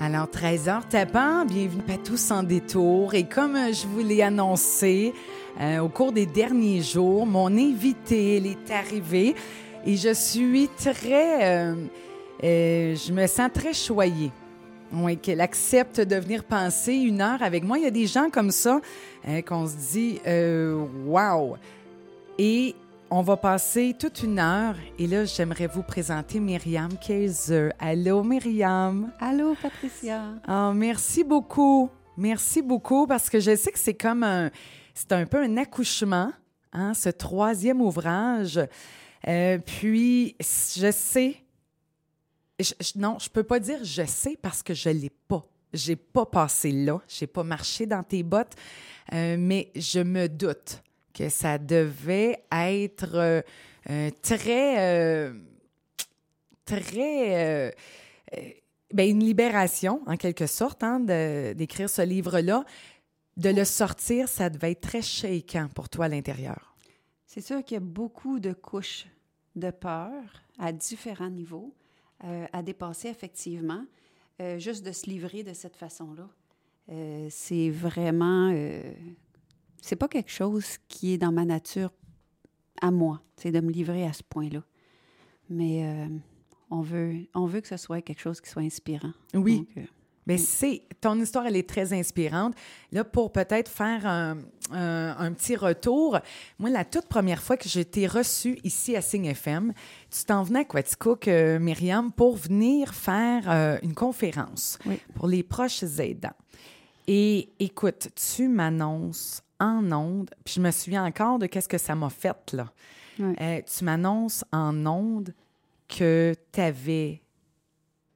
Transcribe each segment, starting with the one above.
Alors, 13h tapant, bienvenue à tous en détour. Et comme euh, je vous l'ai annoncé euh, au cours des derniers jours, mon invité, elle est arrivée et je suis très... euh, je me sens très choyée. Oui, qu'elle accepte de venir passer une heure avec moi. Il y a des gens comme ça qu'on se dit wow. Et on va passer toute une heure. Et là, j'aimerais vous présenter Myriam Kaiser. Allô, Myriam. Allô, Patricia. Ah, merci beaucoup. Merci beaucoup parce que je sais que c'est comme un, c'est un peu un accouchement, hein, ce troisième ouvrage. Euh, puis, je sais, je- je- non, je peux pas dire je sais parce que je l'ai pas. J'ai pas passé là, j'ai pas marché dans tes bottes, euh, mais je me doute que ça devait être euh, euh, très, euh, très ben, une libération, en quelque sorte, hein, d'écrire ce livre-là. De le sortir, ça devait être très shaken pour toi à l'intérieur. C'est sûr qu'il y a beaucoup de couches de peur à différents niveaux à dépasser effectivement. Juste de se livrer de cette façon-là, c'est vraiment... c'est pas quelque chose qui est dans ma nature à moi, c'est de me livrer à ce point-là. Mais euh, on, veut, on veut que ce soit quelque chose qui soit inspirant. Oui. Donc, euh, Mais c'est ton histoire, elle est très inspirante. Là, pour peut-être faire un, un- un petit retour, moi, la toute première fois que j'ai été reçue ici à Signe FM, tu t'en venais à Quaticook, euh, Myriam, pour venir faire euh, une conférence Oui. pour les proches aidants. Et écoute, tu m'annonces en ondes, puis je me souviens encore de qu'est-ce que ça m'a fait, là. Ouais. Euh, tu m'annonces en ondes que tu avais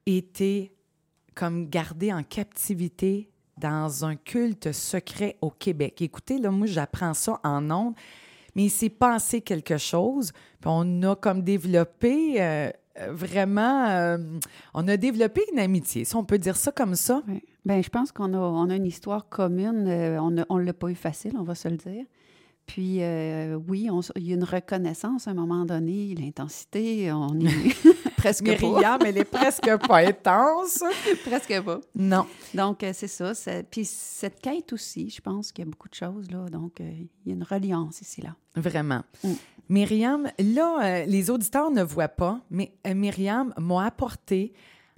été comme gardé en captivité dans un culte secret au Québec. Écoutez, là, moi, j'apprends ça en ondes, mais il s'est passé quelque chose, puis on a comme développé euh, vraiment, euh, on a développé une amitié, si on peut dire ça comme ça. Oui. Ben, je pense qu'on a, on a une histoire commune. euh, on ne l'a pas eu facile, on va se le dire. Puis, euh, oui, on il y a une reconnaissance à un moment donné, l'intensité, on est presque Myriam, elle est presque pas intense. pas. presque pas. Non. Donc, euh, c'est ça. c'est- Puis, cette quête aussi, je pense qu'il y a beaucoup de choses, là. Donc, euh, il y a une reliance ici, là. Vraiment. Mm. Myriam, là, les auditeurs ne voient pas, mais Myriam m'a apporté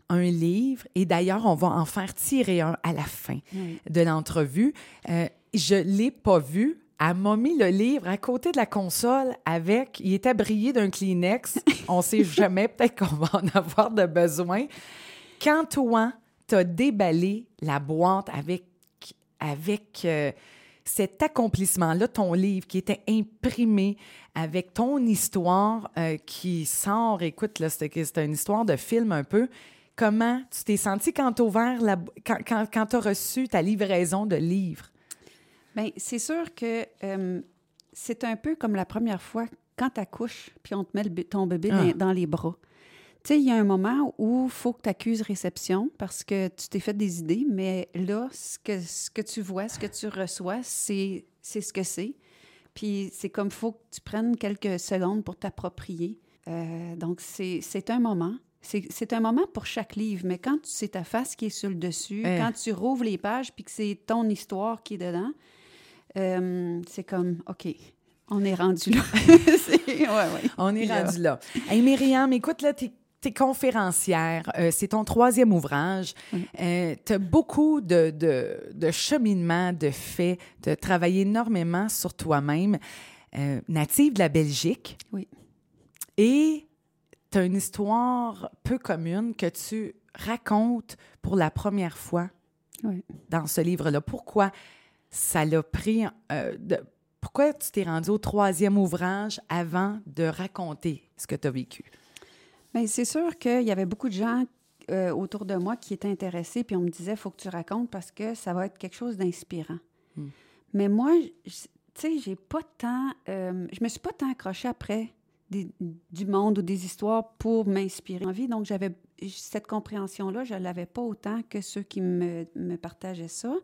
un livre et d'ailleurs, on va en faire tirer un à la fin Oui. de l'entrevue. Euh, je l'ai pas vu. Elle m'a mis le livre à côté de la console avec, il était brillé d'un Kleenex. On sait jamais, peut-être qu'on va en avoir de besoin. Quand toi, t'as déballé la boîte avec, avec euh, cet accomplissement-là, ton livre qui était imprimé avec ton histoire euh, qui sort, écoute, là, c'était une histoire de film un peu. Comment tu t'es senti quand tu ouvert la, bo- quand, quand, quand tu as reçu ta livraison de livres? Bien, c'est sûr que euh, c'est un peu comme la première fois quand tu accouches, puis on te met le ton bébé Ah. dans, dans les bras. Tu sais, il y a un moment où il faut que tu accuses réception parce que tu t'es fait des idées, mais là, ce que, ce que tu vois, ce que tu reçois, c'est ce que c'est. Puis c'est comme faut que tu prennes quelques secondes pour t'approprier. Euh, donc, c'est un moment. C'est un moment pour chaque livre, mais quand c'est ta face qui est sur le dessus, Eh. quand tu rouvres les pages puis que c'est ton histoire qui est dedans, euh, c'est comme, OK, on est rendu là. C'est- ouais, ouais. On est rendu là. Hey, Myriam, écoute, là, t'es es conférencière, euh, c'est ton troisième ouvrage. Tu as beaucoup de, de, de cheminement, de faits, tu as travaillé énormément sur toi-même. Native de la Belgique. Oui. Et tu as une histoire peu commune que tu racontes pour la première fois Oui. dans ce livre-là. Pourquoi ça l'a pris... euh, de- pourquoi tu t'es rendu au troisième ouvrage avant de raconter ce que tu as vécu? Bien, c'est sûr qu'il y avait beaucoup de gens euh, autour de moi qui étaient intéressés, puis on me disait, il faut que tu racontes parce que ça va être quelque chose d'inspirant. Hmm. Mais moi, tu sais, j'ai pas tant... euh, je me suis pas tant accrochée après du monde ou des histoires pour m'inspirer en vie. Donc, j'avais cette compréhension-là, je l'avais pas autant que ceux qui me, partageaient ça.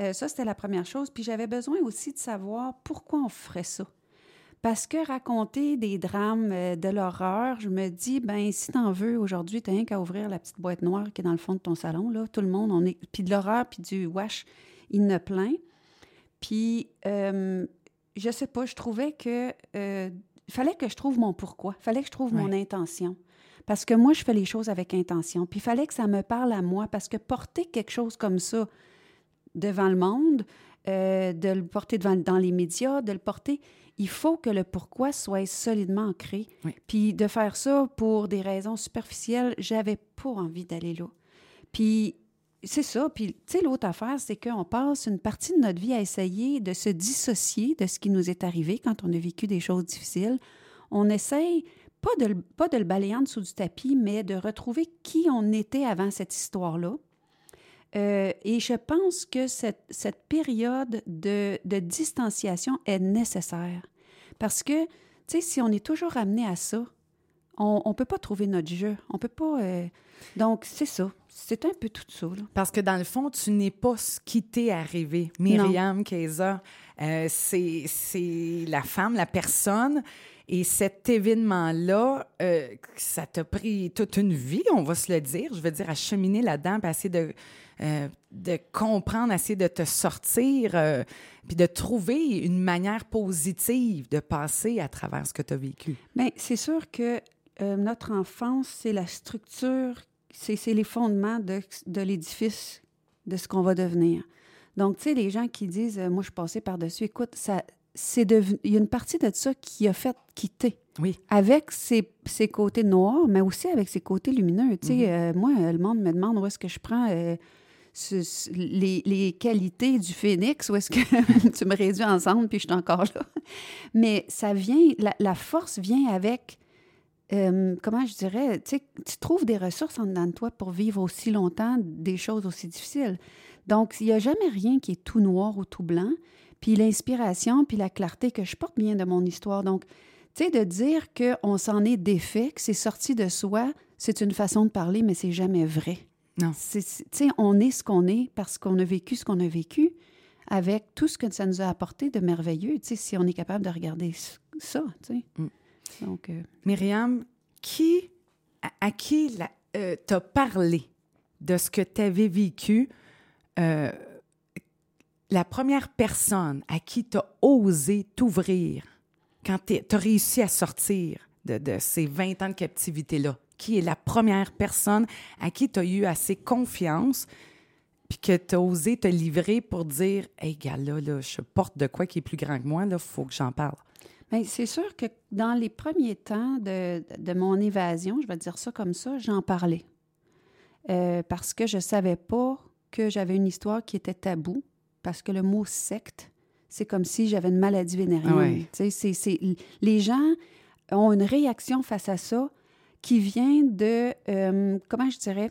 Euh, ça, c'était la première chose. Puis j'avais besoin aussi de savoir pourquoi on ferait ça. Parce que raconter des drames euh, de l'horreur, je me dis, ben si t'en veux aujourd'hui, t'as rien qu'à ouvrir la petite boîte noire qui est dans le fond de ton salon, là. Tout le monde, on est... Puis de l'horreur, puis du wash, il ne plein. Puis, euh, je sais pas, je trouvais que... Fallait que je trouve mon pourquoi. fallait que je trouve mon intention. Parce que moi, je fais les choses avec intention. Puis il fallait que ça me parle à moi, parce que porter quelque chose comme ça devant le monde, euh, de le porter devant, dans les médias, de le porter, il faut que le pourquoi soit solidement ancré. Puis de faire ça pour des raisons superficielles, j'avais pas envie d'aller là. Puis c'est ça. Puis, tu sais, l'autre affaire, c'est qu'on passe une partie de notre vie à essayer de se dissocier de ce qui nous est arrivé quand on a vécu des choses difficiles. On essaye pas de, pas de le balayer en dessous du tapis, mais de retrouver qui on était avant cette histoire-là. Euh, et je pense que cette, cette période de, de, distanciation est nécessaire. Parce que, tu sais, si on est toujours amené à ça, on ne peut pas trouver notre jeu. On peut pas. Euh, donc, c'est ça. C'est un peu tout ça. Là. Parce que dans le fond, tu n'es pas ce qui t'est arrivé. Myriam Keza, euh, c'est la femme, la personne. Et cet événement-là, euh, ça t'a pris toute une vie, on va se le dire. Je veux dire, à cheminer là-dedans, puis essayer de, euh, de comprendre, essayer de te sortir, puis de trouver une manière positive de passer à travers ce que tu as vécu. Bien, c'est sûr que notre enfance, c'est la structure c'est les fondements de, de l'édifice de ce qu'on va devenir. Donc, tu sais, les gens qui disent euh, Moi, je passée par-dessus, écoute, ça, c'est il y a une partie de ça qui a fait quitter. Oui. Avec ses, ses, côtés noirs, mais aussi avec ses côtés lumineux. Tu sais, mm-hmm. euh, moi, le monde me demande où est-ce que je prends euh, les, les, qualités du phénix, où est-ce que tu me réduis ensemble, puis je suis encore là. Mais ça vient, la, la force vient avec euh, comment je dirais, tu trouves des ressources en dedans de toi pour vivre aussi longtemps des choses aussi difficiles. Donc, il n'y a jamais rien qui est tout noir ou tout blanc. Puis l'inspiration, puis la clarté que je porte bien de mon histoire. Donc, tu sais, de dire qu'on s'en est défait, que c'est sorti de soi, c'est une façon de parler, mais c'est jamais vrai. Non. Tu sais, on est ce qu'on est parce qu'on a vécu ce qu'on a vécu avec tout ce que ça nous a apporté de merveilleux, tu sais, si on est capable de regarder ça, tu sais. Mm. Donc, euh, Myriam, qui, à, qui euh, t'as parlé de ce que tu avais vécu? Euh, la première personne à qui tu as osé t'ouvrir quand tu as réussi à sortir de, ces 20 ans de captivité-là, qui est la première personne à qui tu as eu assez confiance puis que tu as osé te livrer pour dire Hey, gars, là, là, je porte de quoi qui est plus grand que moi, là, faut que j'en parle? C'est sûr que dans les premiers temps de, de, mon évasion, je vais dire ça comme ça, j'en parlais. Euh, parce que je ne savais pas que j'avais une histoire qui était taboue, parce que le mot secte, c'est comme si j'avais une maladie vénérienne. c'est, c'est, les gens ont une réaction face à ça qui vient de, euh, comment je dirais,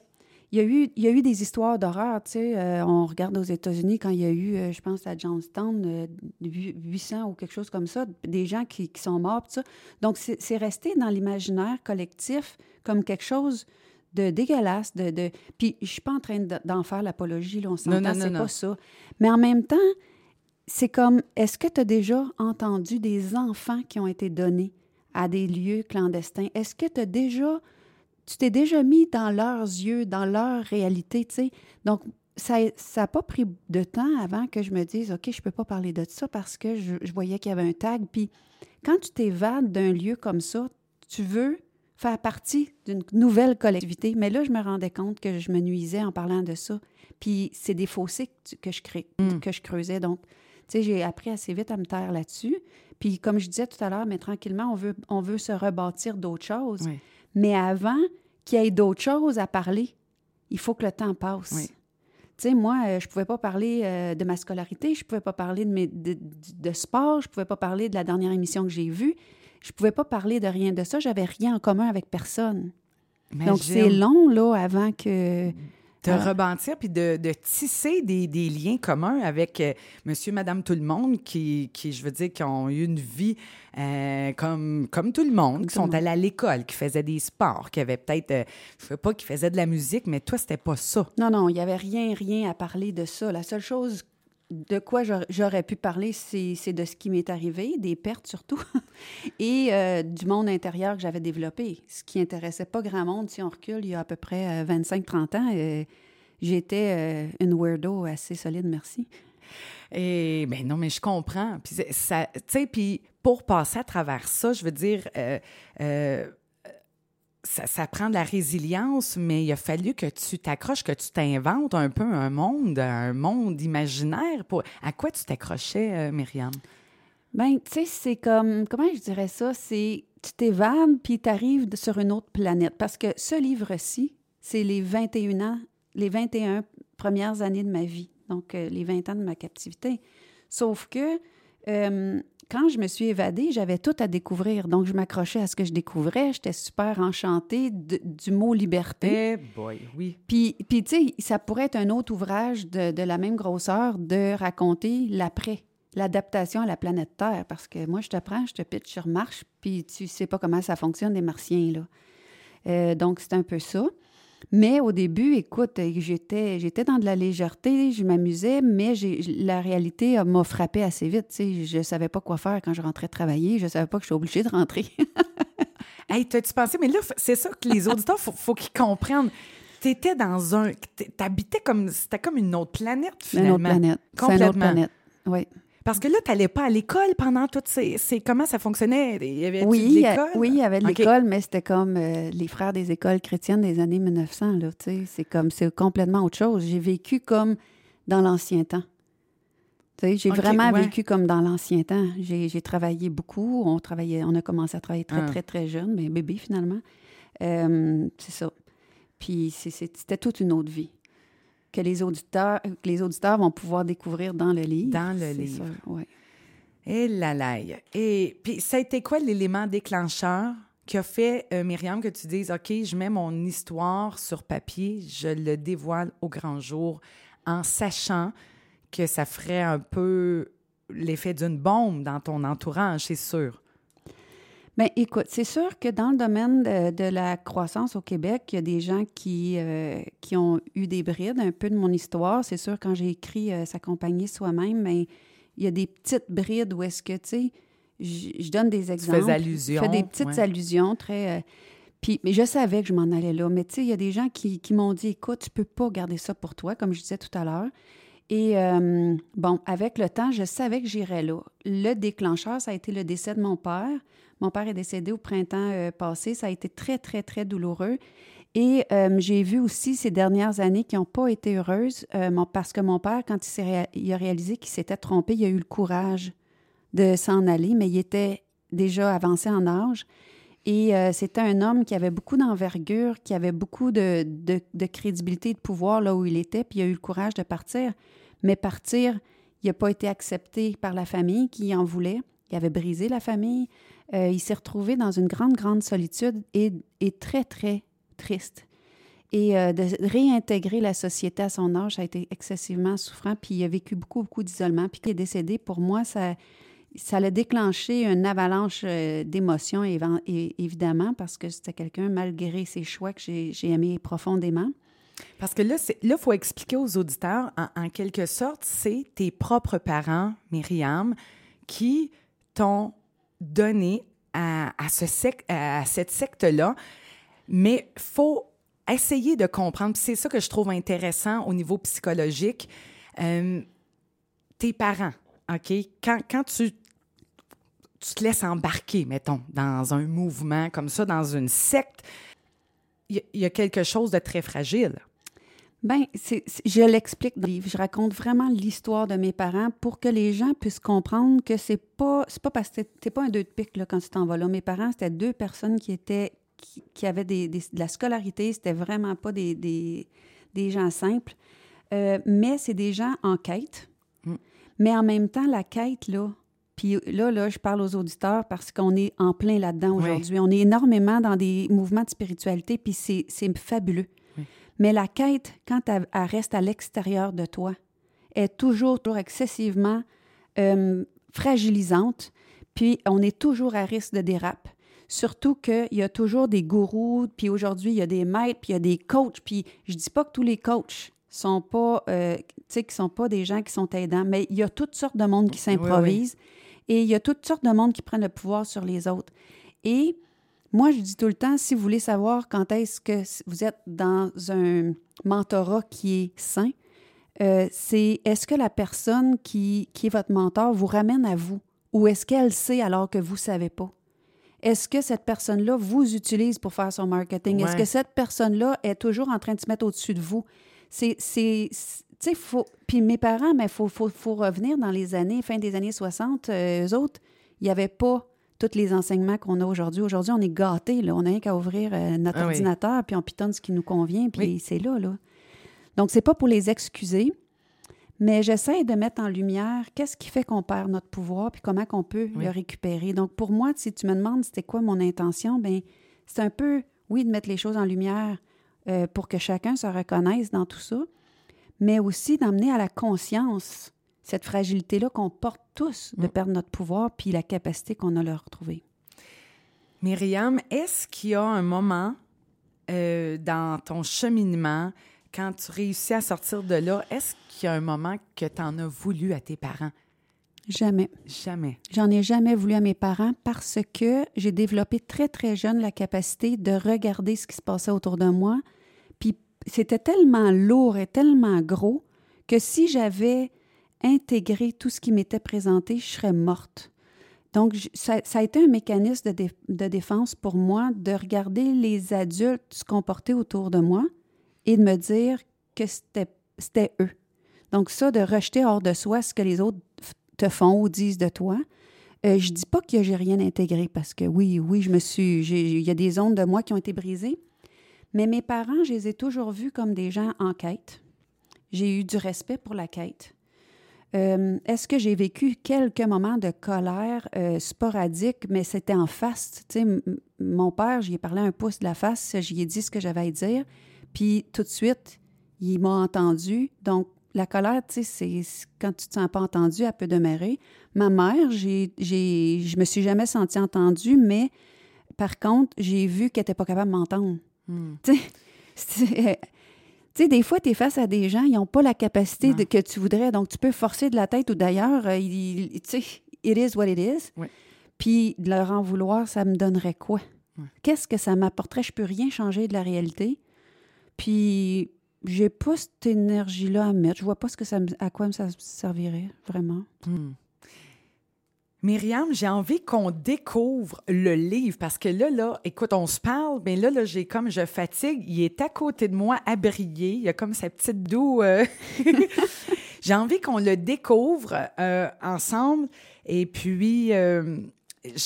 il y, a eu, il y a eu des histoires d'horreur, tu sais. Euh, on regarde aux États-Unis quand il y a eu, euh, je pense, à Johnstown, 800 euh, ou quelque chose comme ça, des gens qui, qui sont morts, tout ça. Donc, c'est resté dans l'imaginaire collectif comme quelque chose de dégueulasse. De, de... Puis, je suis pas en train d'en faire l'apologie, là, on s'entend, c'est pas ça. Mais en même temps, c'est comme, est-ce que tu as déjà entendu des enfants qui ont été donnés à des lieux clandestins? Est-ce que tu as déjà tu t'es déjà mis dans leurs yeux, dans leur réalité, tu sais. Donc, ça n'a pas pris de temps avant que je me dise, OK, je ne peux pas parler de ça parce que je, voyais qu'il y avait un tag. Puis, quand tu t'évades d'un lieu comme ça, tu veux faire partie d'une nouvelle collectivité. Mais là, je me rendais compte que je me nuisais en parlant de ça. Puis, c'est des fossés que je, crée, mm. que je creusais. Donc, tu sais, j'ai appris assez vite à me taire là-dessus. Puis, comme je disais tout à l'heure, mais tranquillement, on veut, on veut se rebâtir d'autres choses. Mais avant qu'il y ait d'autres choses à parler, il faut que le temps passe. Tu sais, moi, euh, je pouvais pas parler euh, de ma scolarité, je pouvais pas parler de, mes, de, sport, je pouvais pas parler de la dernière émission que j'ai vue, je pouvais pas parler de rien de ça, j'avais rien en commun avec personne. Donc, c'est long, là, avant que de rebâtir puis de, de tisser des, des, liens communs avec euh, monsieur, madame, tout le monde qui, qui, je veux dire, qui ont eu une vie euh, comme, comme tout le monde, qui sont allés à l'école, qui faisaient des sports, qui avaient peut-être, euh, je sais pas, qui faisaient de la musique, mais toi, c'était pas ça. Non, non, il y avait rien, rien à parler de ça. La seule chose de quoi j'aurais pu parler, c'est de ce qui m'est arrivé, des pertes surtout, et euh, du monde intérieur que j'avais développé, ce qui intéressait pas grand monde. Si on recule, il y a à peu près 25-30 ans, euh, j'étais une weirdo assez solide, merci. Et ben non, mais je comprends. Puis ça, tu sais, puis pour passer à travers ça, je veux dire, ça, prend de la résilience, mais il a fallu que tu t'accroches, que tu t'inventes un peu un monde, un monde imaginaire. Pour... À quoi tu t'accrochais, euh, Myriam? Ben, tu sais, c'est comme, comment je dirais ça? C'est, tu t'évades, puis tu arrives sur une autre planète. Parce que ce livre-ci, c'est les 21 ans, les 21 premières années de ma vie. Donc, euh, les 20 ans de ma captivité. Sauf que euh, quand je me suis évadée, j'avais tout à découvrir. Donc, je m'accrochais à ce que je découvrais. J'étais super enchantée du mot liberté. Eh boy, oui. Puis, puis tu sais, ça pourrait être un autre ouvrage de, de la même grosseur de raconter l'après, l'adaptation à la planète Terre. Parce que moi, je te prends, je te pitch sur Marche, puis tu sais pas comment ça fonctionne, les martiens, là. Euh, donc, c'est un peu ça. Mais au début, écoute, j'étais, j'étais dans de la légèreté, je m'amusais, mais la réalité m'a frappé assez vite. Je ne savais pas quoi faire quand je rentrais travailler. Je ne savais pas que je suis obligée de rentrer. hey, t'as-tu pensé? Mais là, c'est ça que les auditeurs, il faut, qu'ils comprennent. Tu étais dans un. T'habitais comme. C'était comme une autre planète, finalement. Une autre planète. Complètement. Une autre planète. Oui. Parce que là, tu n'allais pas à l'école pendant toutes ces, Comment ça fonctionnait? Il y avait oui, de l'école? Oui, il y avait de l'école, mais c'était comme euh, les frères des écoles chrétiennes des années 1900. Là, c'est comme... C'est complètement autre chose. J'ai vécu comme dans l'ancien temps. J'ai vraiment vécu comme dans l'ancien temps. J'ai travaillé beaucoup. On, travaillait, on a commencé à travailler très, ah. très, très jeune, mais bébé finalement. Euh, c'est ça. Puis c'était toute une autre vie que les auditeurs, les auditeurs vont pouvoir découvrir dans le livre. Dans le livre. oui. Et la laille. Et puis, ça a été quoi l'élément déclencheur qui a fait, euh, Myriam, que tu dises, OK, je mets mon histoire sur papier, je le dévoile au grand jour, en sachant que ça ferait un peu l'effet d'une bombe dans ton entourage, c'est sûr. Bien, écoute, c'est sûr que dans le domaine de, la croissance au Québec, il y a des gens qui, euh, qui ont eu des brides un peu de mon histoire. C'est sûr, quand j'ai écrit euh, S'accompagner soi-même, mais il y a des petites brides où est-ce que, tu sais, je donne des exemples. Tu fais allusion. Je fais des petites allusions très... Euh, puis, mais je savais que je m'en allais là. Mais tu sais, il y a des gens qui, qui m'ont dit, écoute, tu peux pas garder ça pour toi, comme je disais tout à l'heure. Et bon, avec le temps, je savais que j'irais là. Le déclencheur, ça a été le décès de mon père. Mon père est décédé au printemps euh, passé. Ça a été très, très, très douloureux. Et euh, j'ai vu aussi ces dernières années qui n'ont pas été heureuses euh, parce que mon père, quand il, a réalisé qu'il s'était trompé, il a eu le courage de s'en aller, mais il était déjà avancé en âge. Et c'était un homme qui avait beaucoup d'envergure, qui avait beaucoup de, de, crédibilité et de pouvoir là où il était, puis il a eu le courage de partir. Mais partir, il n'a pas été accepté par la famille qui en voulait. Il avait brisé la famille. Euh, il s'est retrouvé dans une grande, grande solitude et, très, très triste. Et euh, de réintégrer la société à son âge, a été excessivement souffrant. Puis il a vécu beaucoup, beaucoup d'isolement. Puis il est décédé, pour moi, ça, ça l'a déclenché une avalanche euh, d'émotions, évidemment, parce que c'était quelqu'un, malgré ses choix, que j'ai aimé profondément. Parce que là, il faut expliquer aux auditeurs, en quelque sorte, c'est tes propres parents, Myriam, qui t'ont donné à, ce à cette secte-là, mais faut essayer de comprendre. C'est ça que je trouve intéressant au niveau psychologique. Euh, tes parents, OK? Quand, quand tu, tu te laisses embarquer, mettons, dans un mouvement comme ça, dans une secte, il y, a quelque chose de très fragile. Bien, je l'explique dans le livre. Je raconte vraiment l'histoire de mes parents pour que les gens puissent comprendre que c'est pas, c'est pas parce que t'es pas un deux de pique là, quand tu t'en vas là. Mes parents, c'était deux personnes qui étaient, qui, avaient des, de la scolarité. C'était vraiment pas des, des, des gens simples. Euh, mais c'est des gens en quête. Mm. Mais en même temps, la quête, là, puis là, là, je parle aux auditeurs parce qu'on est en plein là-dedans aujourd'hui. On est énormément dans des mouvements de spiritualité, puis c'est fabuleux. Mais la quête, quand elle, reste à l'extérieur de toi, est toujours, toujours excessivement euh, fragilisante, puis on est toujours à risque de dérape. Surtout qu'il y a toujours des gourous, puis aujourd'hui, il y a des maîtres, puis il y a des coachs, puis je dis pas que tous les coachs sont pas, euh, qui sont pas des gens qui sont aidants, mais il y a toutes sortes de monde qui s'improvisent et il y a toutes sortes de monde qui prennent le pouvoir sur les autres. Et moi, je dis tout le temps, si vous voulez savoir quand est-ce que vous êtes dans un mentorat qui est sain, euh, c'est est-ce que la personne qui, qui est votre mentor vous ramène à vous? Ou est-ce qu'elle sait alors que vous ne savez pas? Est-ce que cette personne-là vous utilise pour faire son marketing? Est-ce que cette personne-là est toujours en train de se mettre au-dessus de vous? C'est. Tu sais, faut. Puis mes parents, mais il faut, faut, faut, revenir dans les années, fin des années 60. Euh, eux autres, il n'y avait pas tous les enseignements qu'on a aujourd'hui. Aujourd'hui, on est gâtés. Là. On n'a rien qu'à ouvrir euh, notre ah ordinateur, puis on pitonne ce qui nous convient, puis c'est là, là. Donc, c'est pas pour les excuser, mais j'essaie de mettre en lumière qu'est-ce qui fait qu'on perd notre pouvoir, puis comment qu'on peut le récupérer. Donc, pour moi, si tu me demandes c'était quoi mon intention, ben c'est un peu, oui, de mettre les choses en lumière euh, pour que chacun se reconnaisse dans tout ça, mais aussi d'amener à la conscience cette fragilité-là qu'on porte tous de mm. perdre notre pouvoir puis la capacité qu'on a de le retrouver. Myriam, est-ce qu'il y a un moment euh, dans ton cheminement, quand tu réussis à sortir de là, est-ce qu'il y a un moment que tu en as voulu à tes parents? Jamais. Jamais. J'en ai jamais voulu à mes parents parce que j'ai développé très, très jeune la capacité de regarder ce qui se passait autour de moi. Puis c'était tellement lourd et tellement gros que si j'avais intégrer tout ce qui m'était présenté, je serais morte. Donc, ça, a été un mécanisme de, de, défense pour moi de regarder les adultes se comporter autour de moi et de me dire que c'était eux. Donc, ça, de rejeter hors de soi ce que les autres te font ou disent de toi. Euh, je dis pas que j'ai rien intégré parce que oui, oui, je me suis. Il y a des ondes de moi qui ont été brisées. Mais mes parents, je les ai toujours vus comme des gens en quête. J'ai eu du respect pour la quête. Euh, est-ce que j'ai vécu quelques moments de colère euh, sporadique, mais c'était en face? Tu sais, mon père, j'y ai parlé un pouce de la face, j'y ai dit ce que j'avais à dire, puis tout de suite, il m'a entendu. Donc, la colère, tu sais, c'est quand tu te sens pas entendu, elle peut demeurer. Ma mère, j'ai, je me suis jamais sentie entendue, mais par contre, j'ai vu qu'elle n'était pas capable de m'entendre. Hmm. Tu sais, tu sais, des fois, tu es face à des gens, ils n'ont pas la capacité de, que tu voudrais. Donc, tu peux forcer de la tête ou d'ailleurs, euh, tu sais, it is what it is. Puis, de leur en vouloir, ça me donnerait quoi? Qu'est-ce que ça m'apporterait? Je peux rien changer de la réalité. Puis, j'ai pas cette énergie-là à mettre. Je vois pas ce que ça à quoi ça servirait, vraiment. Hmm. Myriam, j'ai envie qu'on découvre le livre parce que là, là, écoute, on se parle, mais là, là, j'ai comme je fatigue. Il est à côté de moi à briller. Il y a comme sa petite doux. Euh, j'ai envie qu'on le découvre euh, ensemble. Et puis, euh,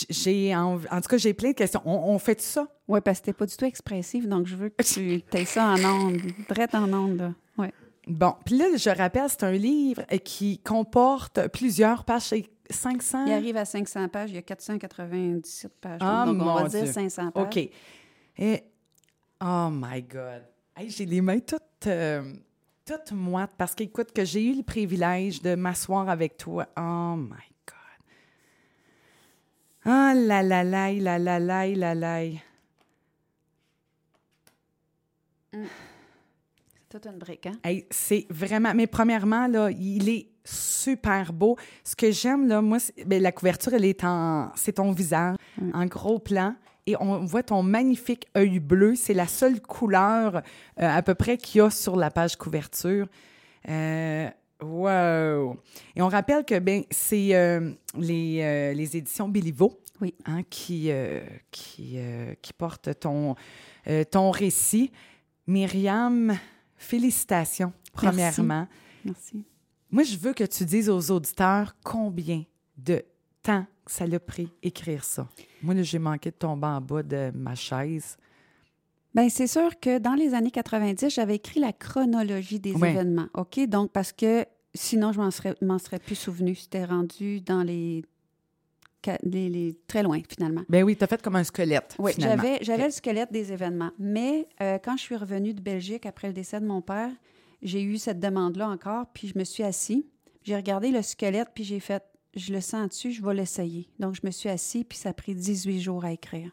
j'ai en, en, tout cas, j'ai plein de questions. On, fait ça? Oui, parce que t'es pas du tout expressive, donc je veux que tu aies ça en onde, direct en onde. Ouais. Bon, puis là, je rappelle, c'est un livre qui comporte plusieurs pages. 500? Il arrive à 500 pages. Il y a 497 pages. Ah, donc, on va dire 500 pages. OK. Et, oh my God. j'ai les mains toutes, euh, toutes moites parce qu'écoute, que j'ai eu le privilège de m'asseoir avec toi. Oh my God. Ah là là là là là là là là. C'est toute une brique, hein? c'est vraiment... Mais premièrement, là, il est super beau. Ce que j'aime, là, moi, bien, la couverture, elle est en... C'est ton visage, en gros plan. Et on voit ton magnifique œil bleu. C'est la seule couleur euh, à peu près qu'il y a sur la page couverture. Euh, wow! Et on rappelle que ben, c'est euh, les, les, éditions Béliveau oui. hein, qui, qui, qui portent ton, ton récit. Myriam, félicitations, premièrement. Merci. Moi, je veux que tu dises aux auditeurs combien de temps ça l'a pris écrire ça. Moi, j'ai manqué de tomber en bas de ma chaise. Bien, c'est sûr que dans les années 90, j'avais écrit la chronologie des événements. OK? Donc, parce que sinon, je m'en serais, m'en serais plus souvenu. C'était rendu dans les les, très loin, finalement. Ben oui, tu as fait comme un squelette. Oui, j'avais, j'avais le squelette des événements. Mais euh, quand je suis revenue de Belgique après le décès de mon père, j'ai eu cette demande-là encore, puis je me suis assis. J'ai regardé le squelette, puis j'ai fait, je le sens dessus, je vais l'essayer. Donc, je me suis assis, puis ça a pris 18 jours à écrire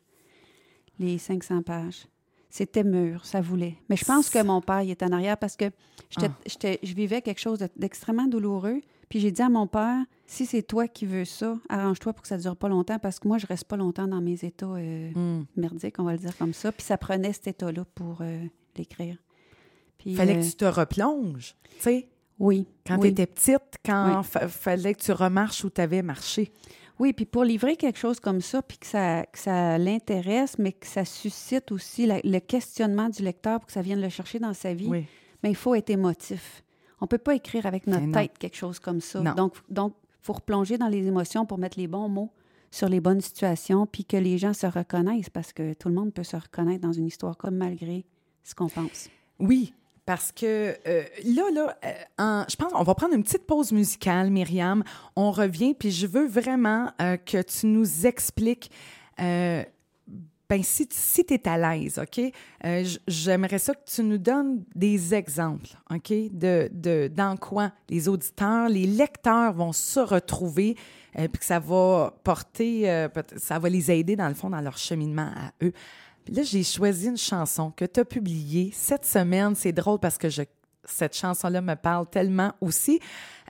les 500 pages. C'était mûr, ça voulait. Mais je pense que mon père, il est en arrière parce que j'étais- Ah. je vivais quelque chose de- d'extrêmement douloureux. Puis j'ai dit à mon père, si c'est toi qui veux ça, arrange-toi pour que ça ne dure pas longtemps parce que moi, je reste pas longtemps dans mes états euh, Hmm. merdiques, on va le dire comme ça. Puis ça prenait cet état-là pour euh, l'écrire. Puis, Fallait euh, que tu te replonges, tu sais. Oui. Quand oui. tu étais petite, quand Oui. fa- fallait que tu remarches où tu avais marché. Oui, puis pour livrer quelque chose comme ça, puis que ça, que ça l'intéresse, mais que ça suscite aussi la- le questionnement du lecteur pour que ça vienne le chercher dans sa vie, Oui. mais il faut être émotif. On peut pas écrire avec notre tête quelque chose comme ça. Non. Donc, donc, faut replonger dans les émotions pour mettre les bons mots sur les bonnes situations, puis que les gens se reconnaissent, parce que tout le monde peut se reconnaître dans une histoire comme malgré ce qu'on pense. Oui, parce que euh, là, là, euh, je pense qu'on va prendre une petite pause musicale, Myriam. On revient, puis je veux vraiment euh, que tu nous expliques. ben, si, si tu es à l'aise, OK? J'aimerais ça que tu nous donnes des exemples, OK? De, de, dans quoi les auditeurs, les lecteurs vont se retrouver, puis que ça va porter, ça va les aider, dans le fond, dans leur cheminement à eux. Puis là, j'ai choisi une chanson que tu as publiée cette semaine. C'est drôle parce que je, cette chanson-là me parle tellement aussi.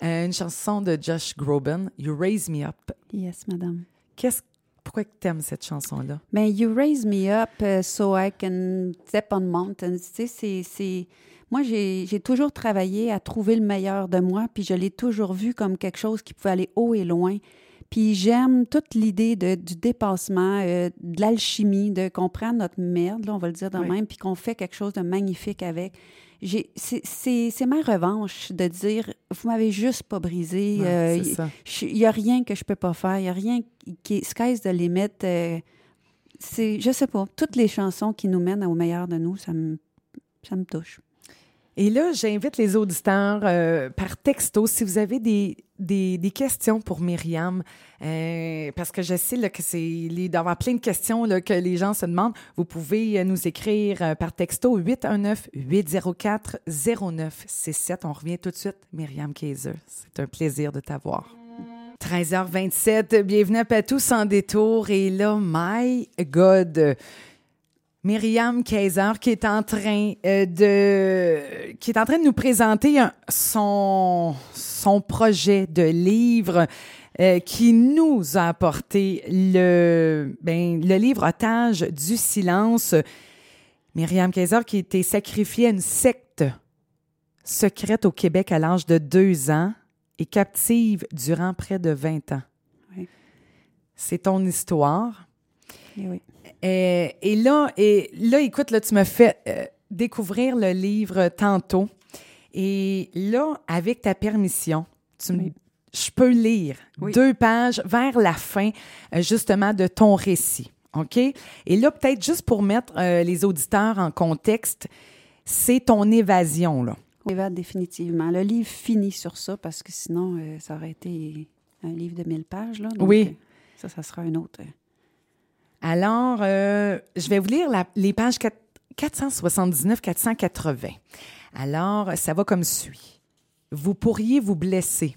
Euh, une chanson de Josh Groban, You Raise Me Up. Yes, madame. Qu'est-ce, pourquoi tu aimes cette chanson-là? Mais You Raise Me Up uh, so I can step on mountains. Tu sais, c'est- c'est. Moi, j'ai j'ai toujours travaillé à trouver le meilleur de moi, puis je l'ai toujours vu comme quelque chose qui pouvait aller haut et loin. Puis j'aime toute l'idée du dépassement, euh, de l'alchimie, de qu'on prend notre merde, là, on va le dire de Oui. même, puis qu'on fait quelque chose de magnifique avec. C'est ma revanche de dire, vous m'avez juste pas brisé. Ouais, euh, il n'y a rien que je peux pas faire. Il n'y a rien qui est sky's the limit. euh, c'est, je sais pas, toutes les chansons qui nous mènent au meilleur de nous, ça me, ça me touche. Et là, j'invite les auditeurs euh, par texto, si vous avez des, des, questions pour Myriam, euh, parce que je sais que c'est d'avoir plein de questions là, que les gens se demandent, vous pouvez euh, nous écrire par texto 819-804-0967. On revient tout de suite, Myriam Kaiser. C'est un plaisir de t'avoir. 13h27, bienvenue à Patou sans détour. Et là, my God, Myriam Kaiser qui est en train euh, de qui est en train de nous présenter un- son son projet de livre euh, qui nous a apporté le ben, le livre Otage du silence. Myriam Kaiser qui a été sacrifiée à une secte secrète au Québec à l'âge de deux ans et captive durant près de 20 ans. Oui. C'est ton histoire. Et oui. Euh, et là, et là, écoute, là, tu me fais euh, découvrir le livre tantôt. Et là, avec ta permission, tu me- Oui. je peux lire Oui. deux pages vers la fin, euh, justement, de ton récit. OK? Et là, peut-être juste pour mettre euh, les auditeurs en contexte, c'est ton évasion, là. Évade définitivement. Le livre finit sur ça parce que sinon, ça aurait été un livre de 1000 pages. Là, Donc, Oui. Ça, ça sera un autre. Alors, euh, je vais vous lire les pages 479-480. Alors, ça va comme suit. Vous pourriez vous blesser.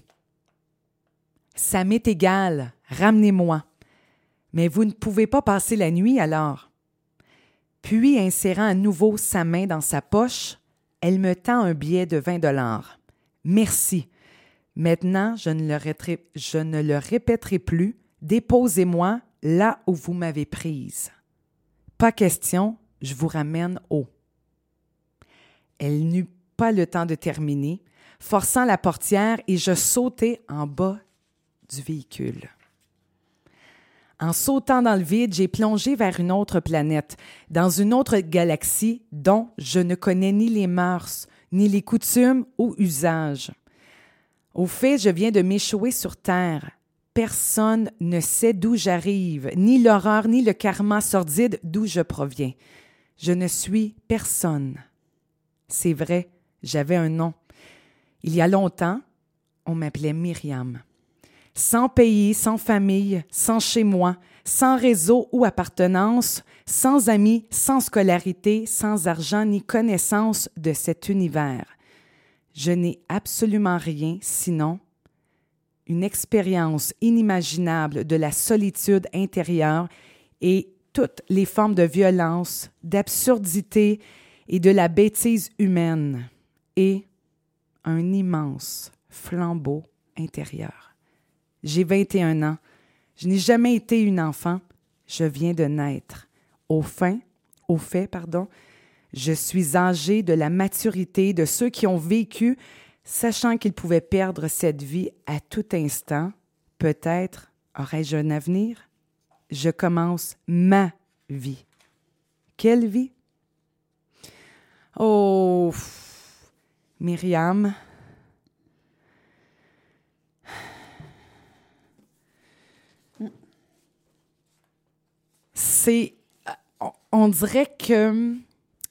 Ça m'est égal, ramenez-moi. Mais vous ne pouvez pas passer la nuit alors. Puis, insérant à nouveau sa main dans sa poche, elle me tend un billet de 20 dollars. Merci. Maintenant, je ne le répéterai plus. Déposez-moi là où vous m'avez prise. Pas question, je vous ramène haut. Elle n'eut pas le temps de terminer, forçant la portière et je sautai en bas du véhicule. En sautant dans le vide, j'ai plongé vers une autre planète, dans une autre galaxie dont je ne connais ni les mœurs, ni les coutumes ou usages. Au fait, je viens de m'échouer sur Terre. Personne ne sait d'où j'arrive, ni l'horreur, ni le karma sordide d'où je proviens. Je ne suis personne. C'est vrai, j'avais un nom. Il y a longtemps, on m'appelait Myriam. Sans pays, sans famille, sans chez moi, sans réseau ou appartenance, sans amis, sans scolarité, sans argent ni connaissance de cet univers. Je n'ai absolument rien sinon une expérience inimaginable de la solitude intérieure et toutes les formes de violence, d'absurdité et de la bêtise humaine et un immense flambeau intérieur. J'ai 21 ans. Je n'ai jamais été une enfant. Je viens de naître. Au fin, au fait, pardon, je suis âgé de la maturité de ceux qui ont vécu, sachant qu'ils pouvaient perdre cette vie à tout instant. Peut-être aurais-je un avenir? Je commence ma vie. Quelle vie? Oh, Myriam, c'est. On dirait que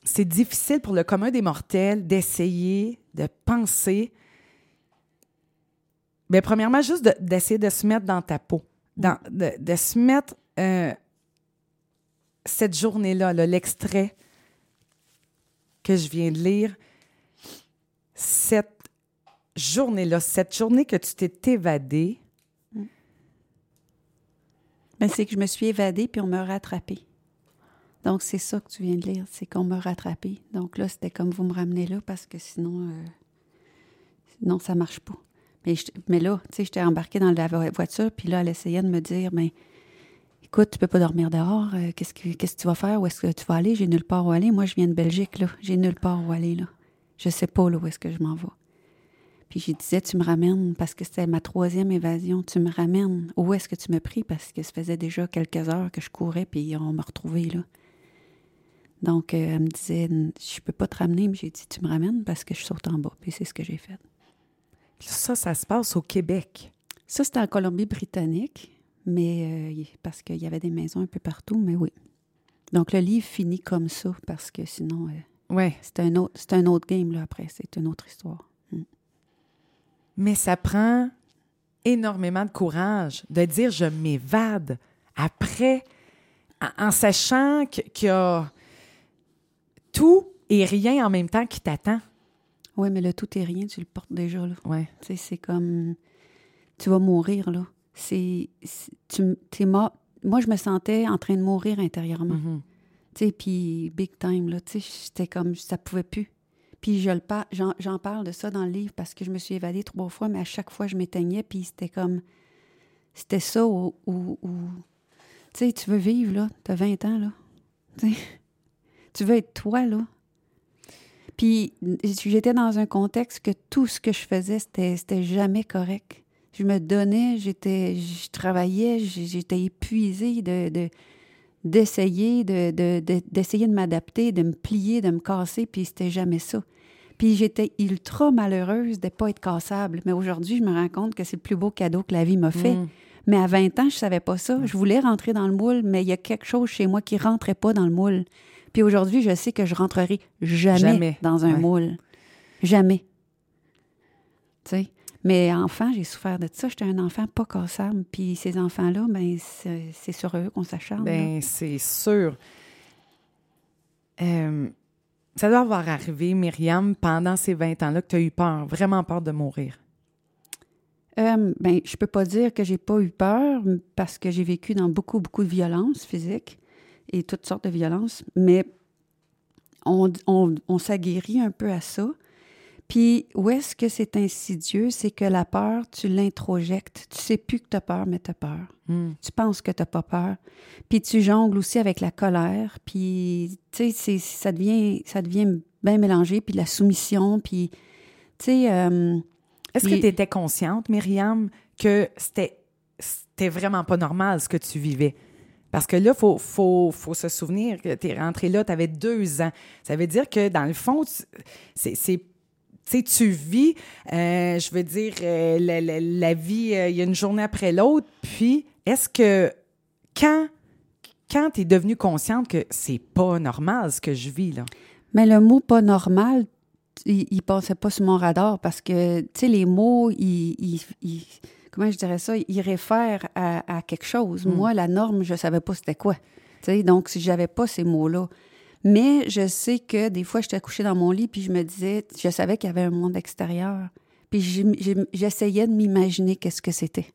c'est difficile pour le commun des mortels d'essayer de penser. Mais premièrement, juste d'essayer de, se mettre dans ta peau, dans, de, se mettre euh, cette journée-là, l'extrait que je viens de lire, cette journée-là, cette journée que tu t'es évadée. Ben, c'est que je me suis évadée puis on m'a rattrapée. Donc, c'est ça que tu viens de lire, c'est qu'on m'a rattrapée. Donc là, c'était comme vous me ramenez là parce que sinon, euh, sinon ça marche pas. Mais, là, tu sais, j'étais embarquée dans la voiture, puis là, elle essayait de me dire, mais écoute, tu peux pas dormir dehors, euh, qu'est-ce, que, qu'est-ce que tu vas faire, où est-ce que tu vas aller? J'ai nulle part où aller. Moi, je viens de Belgique, là. J'ai nulle part où aller, là. Je sais pas, là, où est-ce que je m'en vais. Puis je disais, tu me ramènes, parce que c'était ma troisième évasion, tu me ramènes. Où est-ce que tu me pris? Parce que ça faisait déjà quelques heures que je courais, puis on m'a retrouvée, là. Donc, euh, elle me disait, je peux pas te ramener, mais j'ai dit, tu me ramènes parce que je saute en bas. Puis c'est ce que j'ai fait. Ça, ça se passe au Québec. Ça, c'était en Colombie-Britannique, mais euh, parce qu'il y avait des maisons un peu partout, mais oui. Donc, le livre finit comme ça parce que sinon, euh, ouais. c'est un, autre, un autre game, là, après. C'est une autre histoire. Mm. Mais ça prend énormément de courage de dire je m'évade après, en, sachant qu'il y a tout et rien en même temps qui t'attend. Oui, mais le tout et rien, tu le portes déjà, là. Ouais. Tu sais, c'est comme... Tu vas mourir, là. C'est... Tu es mort... Moi, je me sentais en train de mourir intérieurement. Mm-hmm. Tu sais, puis big time, là. Tu sais, j'étais comme... Ça pouvait plus. Puis je le j'en parle de ça dans le livre parce que je me suis évadée trois fois, mais à chaque fois, je m'éteignais, puis c'était comme... C'était ça où... où, Tu sais, tu veux vivre, là. T'as 20 ans, là. Tu sais tu veux être toi, là. Puis j'étais dans un contexte que tout ce que je faisais, c'était jamais correct. Je me donnais, j'étais, je travaillais, j'étais épuisée de, d'essayer de, d'essayer de, m'adapter, de me plier, de me casser, puis c'était jamais ça. Puis j'étais ultra malheureuse de ne pas être cassable. Mais aujourd'hui, je me rends compte que c'est le plus beau cadeau que la vie m'a fait. Mm. Mais à 20 ans, je savais pas ça. Je voulais rentrer dans le moule, mais il y a quelque chose chez moi qui rentrait pas dans le moule. Puis aujourd'hui, je sais que je rentrerai jamais, dans un moule. Jamais. Tu sais? Mais enfant, j'ai souffert de ça. J'étais un enfant pas cassable. Puis ces enfants-là, ben c'est sur eux qu'on s'acharne. Ben c'est sûr. Euh, ça doit avoir arrivé, Myriam, pendant ces 20 ans-là, que tu as eu peur, vraiment peur de mourir. Euh, ben, je peux pas dire que j'ai pas eu peur parce que j'ai vécu dans beaucoup, beaucoup de violences physiques et toutes sortes de violences, mais on, on, s'aguerrit un peu à ça. Puis où est-ce que c'est insidieux? C'est que la peur, tu l'introjectes. Tu sais plus que tu as peur, mais tu as peur. Hmm. Tu penses que tu n'as pas peur. Puis tu jongles aussi avec la colère. Puis, tu sais, ça devient, ça devient bien mélangé. Puis la soumission. Puis, tu sais... Euh, est-ce que tu étais consciente, Myriam, que c'était, c'était vraiment pas normal ce que tu vivais? Parce que là, il faut, faut, se souvenir que tu es rentré là, tu avais deux ans. Ça veut dire que, dans le fond, c'est tu tu vis, euh, je veux dire, euh, la, vie, euh, il y a une journée après l'autre. Puis, est-ce que quand, quand tu es devenue consciente que c'est pas normal ce que je vis, là? Mais le mot pas normal, il, il passait pas sur mon radar parce que, tu sais, les mots, ils comment je dirais ça, il réfère à, quelque chose. Hmm. Moi, la norme, je savais pas c'était quoi. sais, donc, si j'avais pas ces mots-là. Mais je sais que des fois, j'étais couchée dans mon lit, puis je me disais, je savais qu'il y avait un monde extérieur. Puis j'essayais de m'imaginer qu'est-ce que c'était.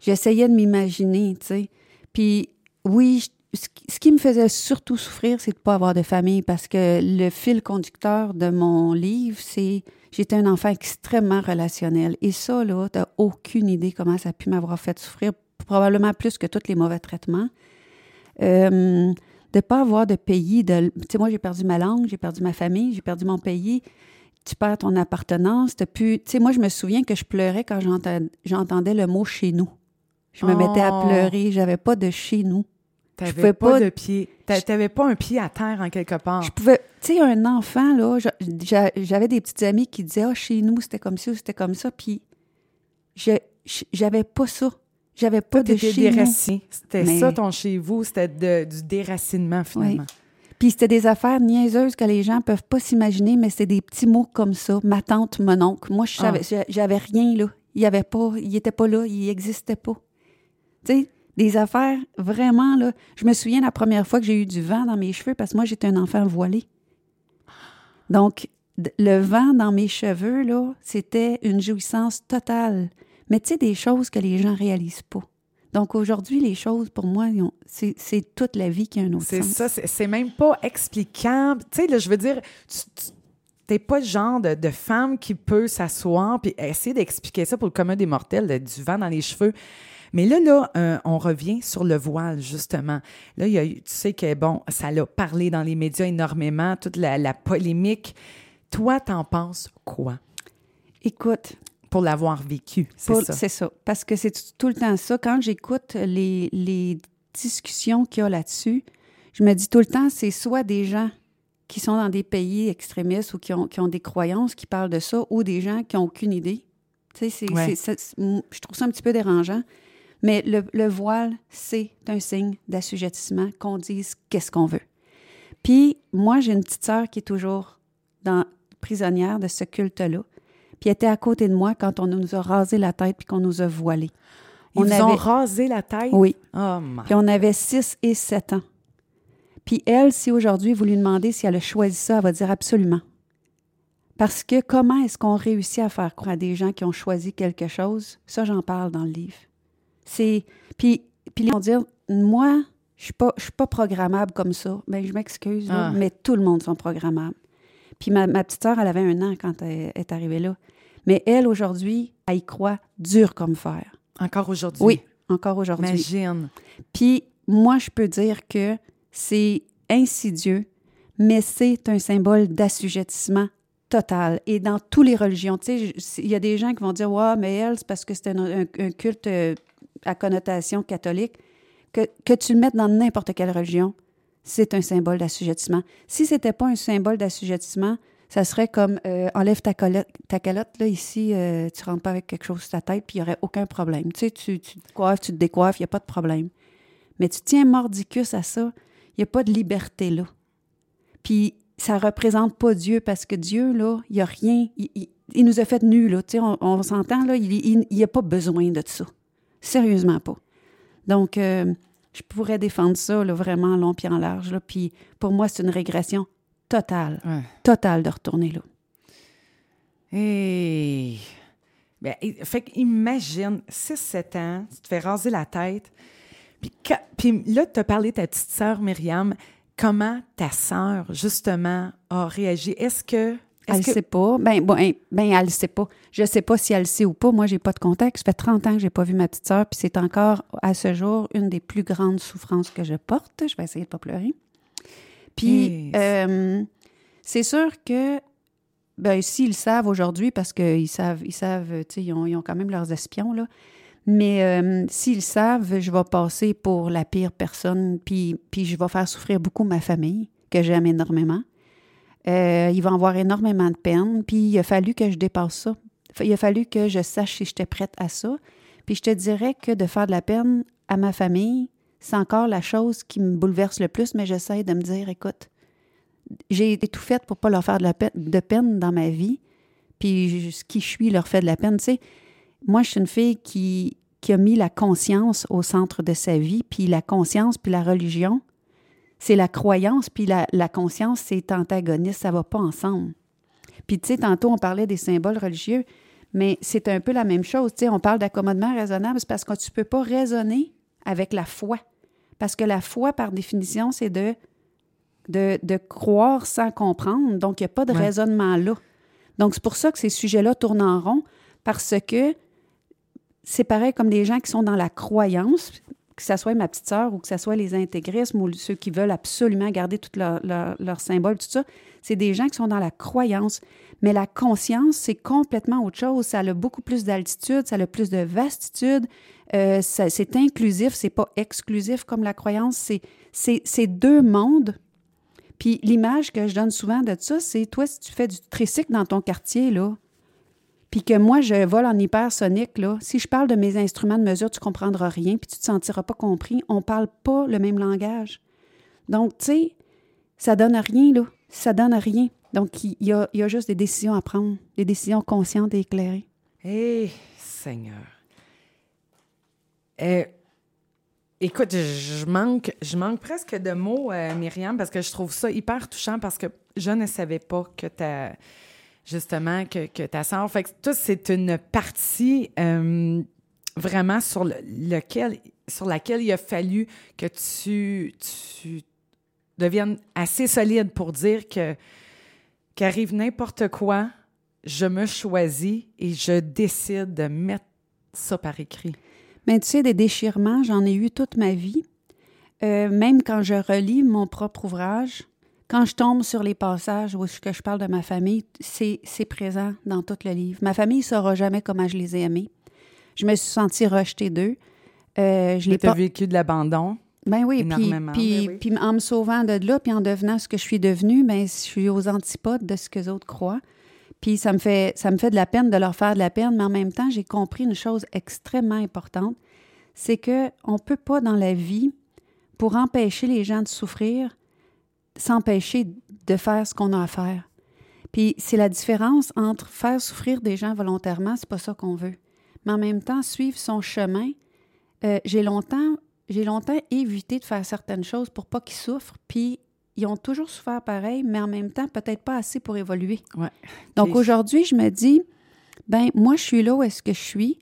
J'essayais de m'imaginer, tu sais. Puis oui, ce qui me faisait surtout souffrir, c'est de ne pas avoir de famille parce que le fil conducteur de mon livre, c'est j'étais un enfant extrêmement relationnel. Et ça, là, n'as aucune idée comment ça a pu m'avoir fait souffrir, probablement plus que tous les mauvais traitements. Euh, de ne pas avoir de pays. De, tu sais, moi, j'ai perdu ma langue, j'ai perdu ma famille, j'ai perdu mon pays. Tu perds ton appartenance. Tu sais, moi, je me souviens que je pleurais quand j'entendais le mot chez nous. Je me mettais à oh. pleurer. J'avais pas de chez nous. T'avais pas, pas de pied. T'avais pas un pied à terre en quelque part. Je pouvais. Tu sais, un enfant, là, j'avais des petites amies qui disaient Ah, chez nous, c'était comme ça ou c'était comme ça. Puis, j'avais pas ça. J'avais pas de chez déraciné. C'était ça ton chez vous, c'était du déracinement finalement. Puis c'était des affaires niaiseuses que les gens peuvent pas s'imaginer, mais c'est des petits mots comme ça. Ma tante, mon oncle. Moi, je savais, ah. j'avais rien là. Il y avait pas, il était pas là, il existait pas. Tu sais, des affaires vraiment là. Je me souviens la première fois que j'ai eu du vent dans mes cheveux parce que moi j'étais un enfant voilé. Donc le vent dans mes cheveux là, c'était une jouissance totale. Mais tu sais, des choses que les gens réalisent pas. Donc aujourd'hui, les choses, pour moi, c'est toute la vie qui a un autre sens. C'est ça, c'est même pas explicable. Tu sais, là, je veux dire, tu, t'es pas le genre de, femme qui peut s'asseoir puis essayer d'expliquer ça pour le commun des mortels, du vent dans les cheveux. Mais là, là, euh, on revient sur le voile, justement. Là, il y a, tu sais que, bon, ça l'a parlé dans les médias énormément, toute la, la polémique. Toi, t'en penses quoi? Écoute, pour l'avoir vécu, c'est ça. C'est ça. Parce que c'est tout le temps ça. Quand j'écoute les, les discussions qu'il y a là-dessus, je me dis tout le temps, c'est soit des gens qui sont dans des pays extrémistes ou qui ont, qui ont des croyances qui parlent de ça, ou des gens qui n'ont aucune idée. Tu sais, je trouve ça un petit peu dérangeant. Mais le, le voile, c'est un signe d'assujettissement, qu'on dise qu'est-ce qu'on veut. Puis, moi, j'ai une petite sœur qui est toujours dans, prisonnière de ce culte-là puis elle était à côté de moi quand on nous a rasé la tête puis qu'on nous a voilés. Ils on ont rasé la tête? Oui. Oh, puis on avait 6 et 7 ans. Puis elle, si aujourd'hui vous lui demandez si elle a choisi ça, elle va dire absolument. Parce que comment est-ce qu'on réussit à faire croire à des gens qui ont choisi quelque chose? Ça, j'en parle dans le livre. C'est. Puis, puis ils vont dire Moi, je suis pas, je suis pas programmable comme ça. Bien, je m'excuse, ah. mais tout le monde sont programmables. Puis ma, petite sœur, elle avait un an quand elle est arrivée là. Mais elle, aujourd'hui, elle y croit dur comme fer. Encore aujourd'hui? Oui, encore aujourd'hui. Imagine. Puis moi, je peux dire que c'est insidieux, mais c'est un symbole d'assujettissement total. Et dans toutes les religions, tu sais, il y a des gens qui vont dire, ouais, mais elle, c'est parce que c'est un, culte euh, à connotation catholique. Que, que tu le mettes dans n'importe quelle religion, c'est un symbole d'assujettissement. Si c'était pas un symbole d'assujettissement, ça serait comme euh, enlève ta, calotte, ta calotte, là, ici, euh, tu rentres pas avec quelque chose sur ta tête, puis il n'y aurait aucun problème. Tu sais, tu, te coiffes, tu te décoiffes, il n'y a pas de problème. Mais tu tiens mordicus à ça, il n'y a pas de liberté là. Puis ça représente pas Dieu parce que Dieu, là, il n'y a rien. Il, nous a fait nus, là. Tu sais, on, s'entend, là, il n'y a pas besoin de ça. Sérieusement pas. Donc, euh, je pourrais défendre ça, là, vraiment long pied en large. Là. Puis pour moi, c'est une régression Total. Total de retourner là. Hey. Ben, fait qu'imagine, 6-7 ans, tu te fais raser la tête. Puis, puis là, tu as parlé de ta petite sœur Myriam. Comment ta sœur, justement, a réagi? Est-ce que. Elle ne sait pas. Ben, bon, ben, elle ne sait pas. Je ne sais pas si elle le sait ou pas. Moi, j'ai pas de contact. Ça fait 30 ans que j'ai pas vu ma petite sœur, puis c'est encore, à ce jour, une des plus grandes souffrances que je porte. Je vais essayer de pas pleurer. Puis, euh, c'est sûr que, ben, s'ils savent aujourd'hui, parce qu'ils savent, ils savent, tu sais, ils ont, quand même leurs espions, là. Mais euh, s'ils savent, je vais passer pour la pire personne, puis, puis je vais faire souffrir beaucoup ma famille, que j'aime énormément. Euh, ils vont avoir énormément de peine, puis il a fallu que je dépasse ça. Il a fallu que je sache si j'étais prête à ça. Puis je te dirais que de faire de la peine à ma famille, c'est encore la chose qui me bouleverse le plus, mais j'essaie de me dire, écoute, j'ai été tout fait pour pas leur faire de, peine, dans ma vie, puis ce qui je suis leur fait de la peine. Tu moi, je suis une fille qui, qui a mis la conscience au centre de sa vie, puis la conscience, puis la religion, c'est la croyance, puis la, la conscience, c'est antagoniste, ça va pas ensemble. Puis, tu sais, tantôt, on parlait des symboles religieux, mais c'est un peu la même chose. Tu sais, on parle d'accommodement raisonnable, c'est parce que tu peux pas raisonner avec la foi. Parce que la foi, par définition, c'est de, de, de, croire sans comprendre. Donc, il n'y a pas de raisonnement là. Donc, c'est pour ça que ces sujets-là tournent en rond, parce que c'est pareil comme des gens qui sont dans la croyance, que ce soit ma petite sœur ou que ce soit les intégrismes ou ceux qui veulent absolument garder tout leur, leur, symbole, tout ça, c'est des gens qui sont dans la croyance. Mais la conscience, c'est complètement autre chose. Ça a beaucoup plus d'altitude, ça a plus de vastitude, euh, c'est inclusif, c'est pas exclusif comme la croyance. C'est deux mondes. Puis l'image que je donne souvent de ça, c'est toi, si tu fais du tricycle dans ton quartier, là, puis que moi, je vole en hypersonique, là, si je parle de mes instruments de mesure, tu comprendras rien, puis tu ne te sentiras pas compris. On parle pas le même langage. Donc, tu sais, ça donne rien, là. Ça donne rien. Donc, il y a, juste des décisions à prendre, des décisions conscientes et éclairées. Hé, Seigneur. Euh, écoute, je manque, je manque presque de mots, euh, Myriam, parce que je trouve ça hyper touchant parce que je ne savais pas que tu as justement, que, que ta sœur. Fait que tout, c'est une partie euh, vraiment sur, lequel, sur laquelle il a fallu que tu, tu deviennes assez solide pour dire que qu'arrive n'importe quoi, je me choisis et je décide de mettre ça par écrit. Mais tu sais, des déchirements, j'en ai eu toute ma vie. Euh, même quand je relis mon propre ouvrage, quand je tombe sur les passages où que je parle de ma famille, c'est présent dans tout le livre. Ma famille ne saura jamais comment je les ai aimés. Je me suis sentie rejetée d'eux. Euh, je l'ai pas vécu de l'abandon. Ben oui, puis, puis, ben puis, en me sauvant de là, puis en devenant ce que je suis devenue, ben, je suis aux antipodes de ce que les autres croient. Puis ça me fait ça me fait de la peine de leur faire de la peine, mais en même temps, j'ai compris une chose extrêmement importante, c'est que on peut pas dans la vie pour empêcher les gens de souffrir, s'empêcher de faire ce qu'on a à faire. Puis c'est la différence entre faire souffrir des gens volontairement, c'est pas ça qu'on veut. Mais en même temps, suivre son chemin. Euh, j'ai longtemps, j'ai longtemps évité de faire certaines choses pour pas qu'ils souffrent. Puis ils ont toujours souffert pareil, mais en même temps, peut-être pas assez pour évoluer. Ouais. Donc aujourd'hui, je me dis, ben moi, je suis là où est-ce que je suis.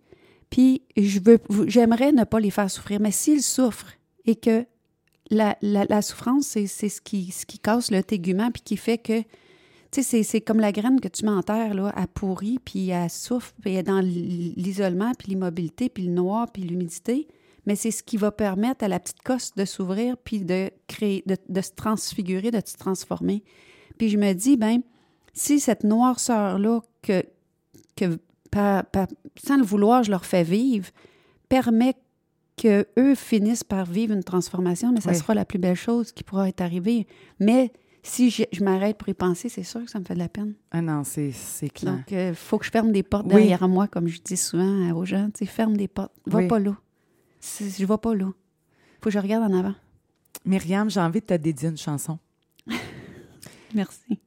Puis je veux, j'aimerais ne pas les faire souffrir. Mais s'ils souffrent et que la, souffrance, c'est ce qui, ce casse le tégument puis qui fait que, tu sais, c'est comme la graine que tu m'enterres, là, elle pourrit, puis elle souffre, puis elle est dans l'isolement, puis l'immobilité, puis le noir, puis l'humidité. Mais c'est ce qui va permettre à la petite cosse de s'ouvrir, puis de créer, de, de, se transfigurer, de se transformer. Puis je me dis, ben si cette noirceur-là, que, que sans le vouloir, je leur fais vivre, permet que eux finissent par vivre une transformation, mais ça sera la plus belle chose qui pourra être arrivée. Mais si je, m'arrête pour y penser, c'est sûr que ça me fait de la peine. Ah non, c'est clair. Donc, il euh, faut que je ferme des portes derrière moi, comme je dis souvent aux gens. Tu sais, ferme des portes. Va pas là. Je vais pas là. faut que je regarde en avant. Myriam, j'ai envie de te dédier une chanson. Merci.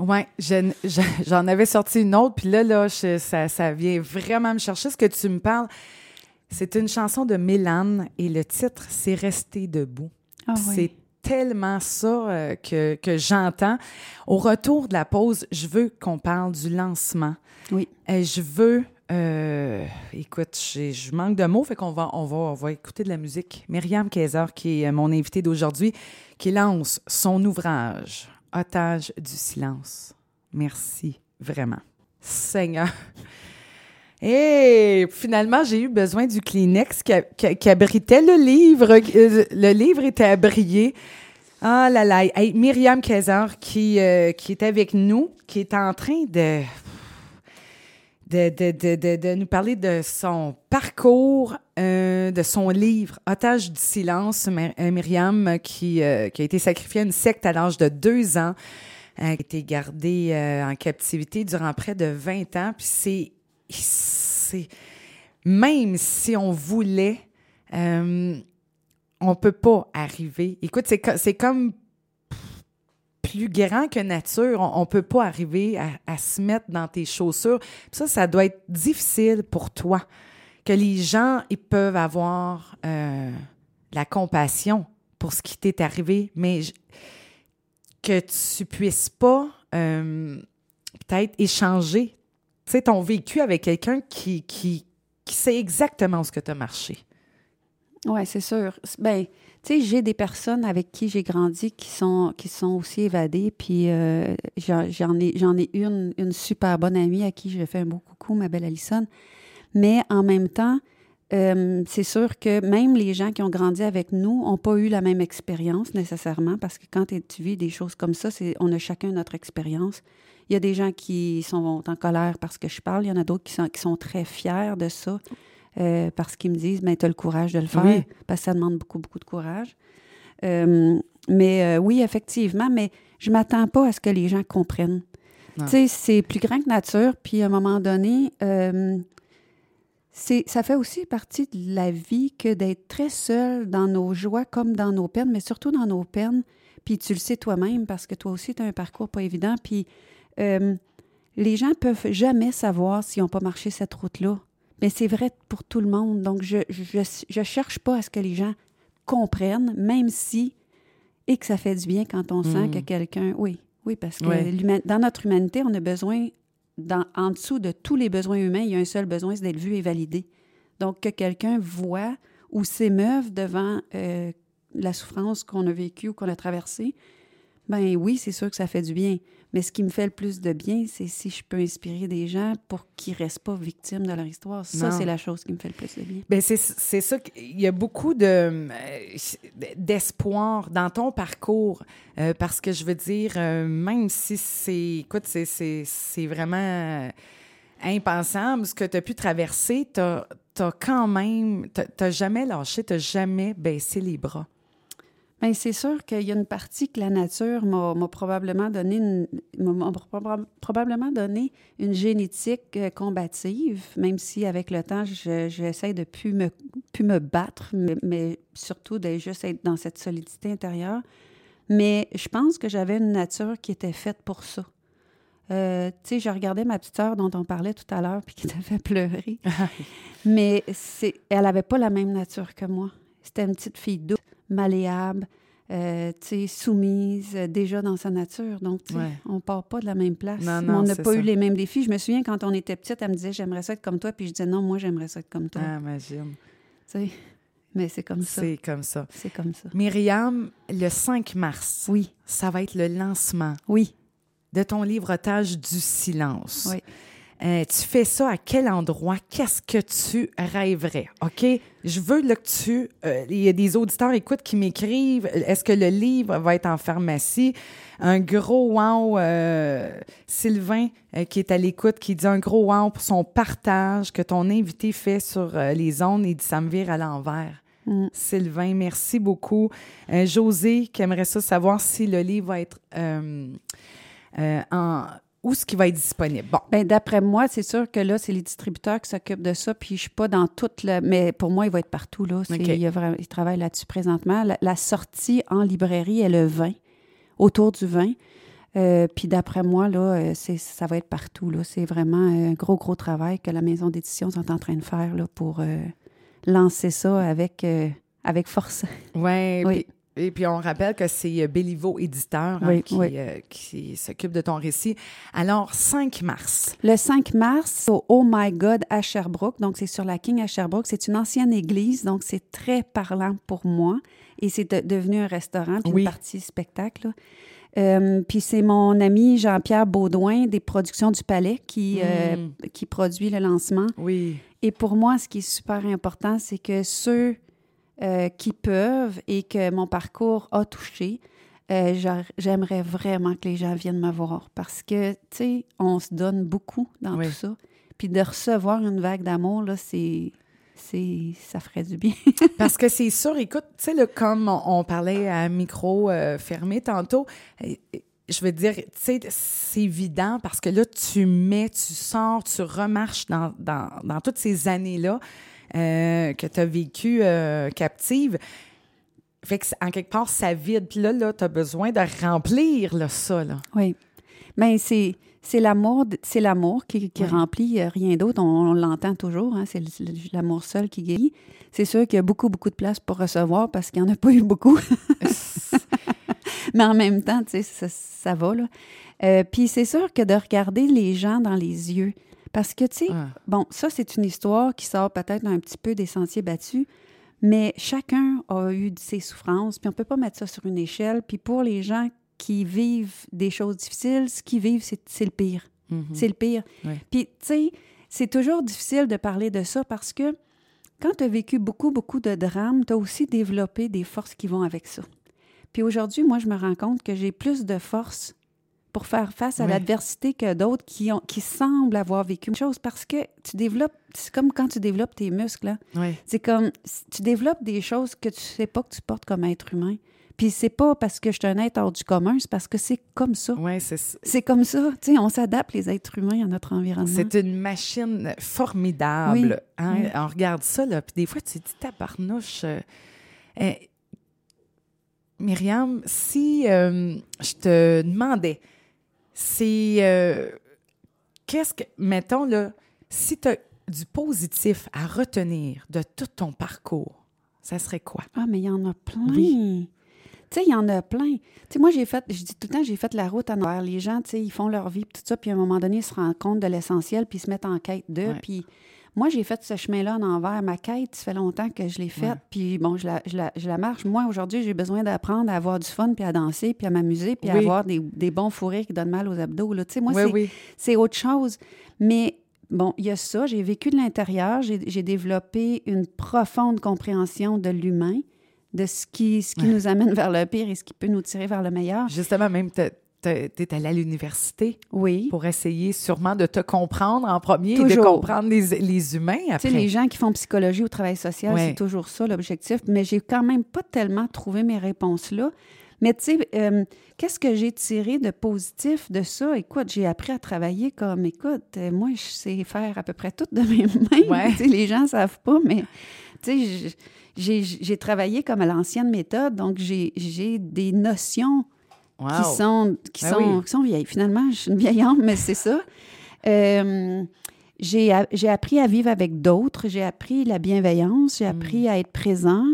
Oui, j'en avais sorti une autre, puis là, là ça, ça vient vraiment me chercher ce que tu me parles. C'est une chanson de Mélane et le titre, c'est Rester debout. Ah c'est tellement ça euh, que, que j'entends. Au retour de la pause, je veux qu'on parle du lancement. Oui. Et je veux. Euh, écoute, je manque de mots, fait qu'on va, on va, on va écouter de la musique. Myriam Kaiser, qui est mon invitée d'aujourd'hui, qui lance son ouvrage Otage du silence. Merci, vraiment. Seigneur. Et finalement, j'ai eu besoin du Kleenex qui, abritait le livre. Euh, le livre était abrié. Ah là là. Myriam Kaiser qui, euh, qui est avec nous, qui est en train de, de, de, de nous parler de son parcours, euh, de son livre Otage du silence. Myriam qui, qui a été sacrifiée à une secte à l'âge de deux ans, qui a été gardée en captivité durant près de 20 ans. Puis c'est c'est même si on voulait, euh, on peut pas arriver. Écoute, c'est comme plus grand que nature. On, ne peut pas arriver à, se mettre dans tes chaussures. Ça, ça doit être difficile pour toi. Que les gens, ils peuvent avoir euh, la compassion pour ce qui t'est arrivé, mais que tu puisses pas euh, peut-être échanger tu sais, ton vécu avec quelqu'un qui, qui, qui sait exactement ce que tu as marché. Oui, c'est sûr. Ben, tu tu sais, j'ai des personnes avec qui j'ai grandi qui sont, qui sont aussi évadées. Puis euh, j'en ai, j'en ai une, une super bonne amie à qui je fais un beau coucou, ma belle Alison. Mais en même temps, euh, c'est sûr que même les gens qui ont grandi avec nous n'ont pas eu la même expérience nécessairement parce que quand tu vis des choses comme ça, c'est, on a chacun notre expérience. Il y a des gens qui sont en colère parce que je parle, il y en a d'autres qui sont, qui sont très fiers de ça euh, parce qu'ils me disent, mais ben, tu as le courage de le faire, parce que ça demande beaucoup, beaucoup de courage. Euh, mais oui, effectivement, mais je m'attends pas à ce que les gens comprennent. Tu sais, c'est plus grand que nature, puis à un moment donné, ça fait aussi partie de la vie que d'être très seul dans nos joies comme dans nos peines, mais surtout dans nos peines. Puis tu le sais toi-même parce que toi aussi, tu as un parcours pas évident. Puis euh, les gens peuvent jamais savoir s'ils n'ont pas marché cette route-là. Mais c'est vrai pour tout le monde. Donc, je ne cherche pas à ce que les gens comprennent, même si, et que ça fait du bien quand on sent que hmm. quelqu'un. Oui, oui, parce que dans notre humanité, on a besoin en dessous de tous les besoins humains, il y a un seul besoin, c'est d'être vu et validé. Donc, que quelqu'un voit ou s'émeuve devant euh, la souffrance qu'on a vécue ou qu'on a traversée, ben oui, c'est sûr que ça fait du bien. Mais ce qui me fait le plus de bien, c'est si je peux inspirer des gens pour qu'ils ne restent pas victimes de leur histoire. Ça, c'est la chose qui me fait le plus de bien. Bien, c'est ça. Il y a beaucoup de, d'espoir dans ton parcours. Euh, parce que je veux dire, euh, même si c'est. Écoute, c'est vraiment impensable ce que tu as pu traverser, tu as, quand même. Tu n'as jamais lâché, tu n'as jamais baissé les bras. Bien, c'est sûr qu'il y a une partie que la nature m'a probablement donné une, probablement donné une génétique euh, combative, même si avec le temps, j'essaie de plus me, plus me battre, mais, surtout de juste être dans cette solidité intérieure. Mais je pense que j'avais une nature qui était faite pour ça. Euh, tu sais, je regardais ma petite sœur dont on parlait tout à l'heure, puis qui t'a fait pleurer. mais elle n'avait pas la même nature que moi. C'était une petite fille douce malléable, euh, soumise, euh, déjà dans sa nature. Donc, on ne part pas de la même place. on n'a pas eu les mêmes défis. Je me souviens, quand on était petite, elle me disait « J'aimerais ça être comme toi », puis je disais « Non, moi, j'aimerais ça être comme toi. Ah, imagine. sais, mais c'est comme ça. C'est comme ça. C'est comme ça. Myriam, le 5 mars, oui. ça va être le lancement oui. de ton livre Otage du silence. Oui. Euh, tu fais ça à quel endroit? Qu'est-ce que tu rêverais? OK? Je veux que tu. Euh, il y a des auditeurs, écoute, qui m'écrivent est-ce que le livre va être en pharmacie? Un gros wow, euh, Sylvain, qui est à l'écoute, qui dit un gros wow pour son partage que ton invité fait sur les ondes. Il dit ça me vire à l'envers. Mm. Sylvain, merci beaucoup. José, qui aimerait ça savoir si le livre va être en où ce qui va être disponible? Bon. Bien, d'après moi, c'est sûr que là, c'est les distributeurs qui s'occupent de ça, puis je suis pas dans toute le... Mais pour moi, il va être partout, là. Il, y a vraiment... il travaille là-dessus présentement. La, sortie en librairie est le 20, autour du 20. Euh, puis d'après moi, là, euh, c'est, ça va être partout, là. C'est vraiment un gros, gros travail que la maison d'édition est en train de faire, là, pour euh, lancer ça avec, avec force. Ouais, oui, et puis, on rappelle que c'est euh, Béliveau Éditeur hein, euh, qui, s'occupe de ton récit. Alors, 5 mars. Le 5 mars, au Oh My God à Sherbrooke. Donc, c'est sur la King à Sherbrooke. C'est une ancienne église, donc c'est très parlant pour moi. Et c'est devenu un restaurant, puis une partie spectacle. Euh, puis c'est mon ami Jean-Pierre Baudouin des Productions du Palais qui, hmm. qui produit le lancement. Oui. Et pour moi, ce qui est super important, c'est que ceux euh, qui peuvent et que mon parcours a touché, euh, j'aimerais vraiment que les gens viennent me voir parce que, tu sais, on se donne beaucoup dans tout ça. Puis de recevoir une vague d'amour, là, c'est c'est ça ferait du bien. Parce que c'est sûr, écoute, tu sais, comme on, parlait à micro euh, fermé tantôt, je veux dire, tu sais, c'est évident parce que là, tu mets, tu sors, tu remarches dans, dans, dans toutes ces années-là. Euh, que tu as vécu euh, captive. Fait que, en quelque part, ça vide. Puis là, là tu as besoin de remplir là, ça. Là. Oui. Mais c'est. C'est l'amour, c'est l'amour qui, qui remplit euh, rien d'autre. On, l'entend toujours. Hein, c'est l'amour seul qui guérit. C'est sûr qu'il y a beaucoup, beaucoup de place pour recevoir parce qu'il n'y en a pas eu beaucoup. Mais en même temps, tu sais, ça, ça, va. Là. puis c'est sûr que de regarder les gens dans les yeux, parce que, tu sais, bon, ça, c'est une histoire qui sort peut-être un petit peu des sentiers battus, Mais chacun a eu ses souffrances, puis on peut pas mettre ça sur une échelle. Puis pour les gens qui vivent des choses difficiles, ce qu'ils vivent, c'est le pire. Mhm. C'est le pire. Ouais. Puis, tu sais, c'est toujours difficile de parler de ça parce que quand tu as vécu beaucoup, beaucoup de drames, tu as aussi développé des forces qui vont avec ça. Puis aujourd'hui, moi, je me rends compte que j'ai plus de force pour faire face à l'adversité que d'autres qui, ont, qui semblent avoir vécu une chose parce que tu développes, c'est comme quand tu développes tes muscles, hein. C'est comme, tu développes des choses que tu sais pas que tu portes comme être humain. Puis c'est pas parce que je suis un être hors du commun, c'est parce que c'est comme ça. Ouais, c'est. C'est comme ça, tu sais, on s'adapte les êtres humains à notre environnement. C'est une machine formidable. Oui, hein? oui. On regarde ça, là, puis des fois, tu te dis, tabarnouche. euh, euh, Myriam, si euh, je te demandais, c'est. euh, Qu'est-ce que. Mettons, là, si tu as du positif à retenir de tout ton parcours, ça serait quoi? Ah, mais il y en a plein. Oui. Tu sais, il y en a plein. Tu sais, moi, j'ai fait, je dis tout le temps, j'ai fait la route en envers. Les gens, tu sais, ils font leur vie, puis tout ça, puis à un moment donné, ils se rendent compte de l'essentiel, puis ils se mettent en quête d'eux. Ouais. Puis moi, j'ai fait ce chemin-là en envers. Ma quête, ça fait longtemps que je l'ai faite, Ouais. puis bon, je la, je, la, je la marche. Moi, aujourd'hui, j'ai besoin d'apprendre à avoir du fun, puis à danser, puis à m'amuser, puis à avoir des, des bons fourrés qui donnent mal aux abdos. Là. Tu sais, moi, oui, c'est oui. c'est autre chose. Mais bon, il y a ça. J'ai vécu de l'intérieur. J'ai j'ai développé une profonde compréhension de l'humain, de ce qui, ce qui Ouais. nous amène vers le pire et ce qui peut nous tirer vers le meilleur. Justement, même, tu es allé à l'université Oui. pour essayer sûrement de te comprendre en premier et de Toujours. comprendre les, les humains Tu après. sais, les gens qui font psychologie ou travail social, Ouais. c'est toujours ça l'objectif. Mais j'ai quand même pas tellement trouvé mes réponses là. Mais tu sais, euh, qu'est-ce que j'ai tiré de positif de ça? Écoute, j'ai appris à travailler comme, écoute, euh, moi, je sais faire à peu près tout de mes mains. Ouais. Tu sais, les gens savent pas, mais tu sais, j'ai travaillé comme à l'ancienne méthode, donc j'ai des notions Wow. qui sont, qui, Ben sont, oui. qui sont vieilles. Finalement, je suis une vieille âme, mais c'est ça. Euh, j'ai appris à vivre avec d'autres, j'ai appris la bienveillance, j'ai Mm. appris à être présent.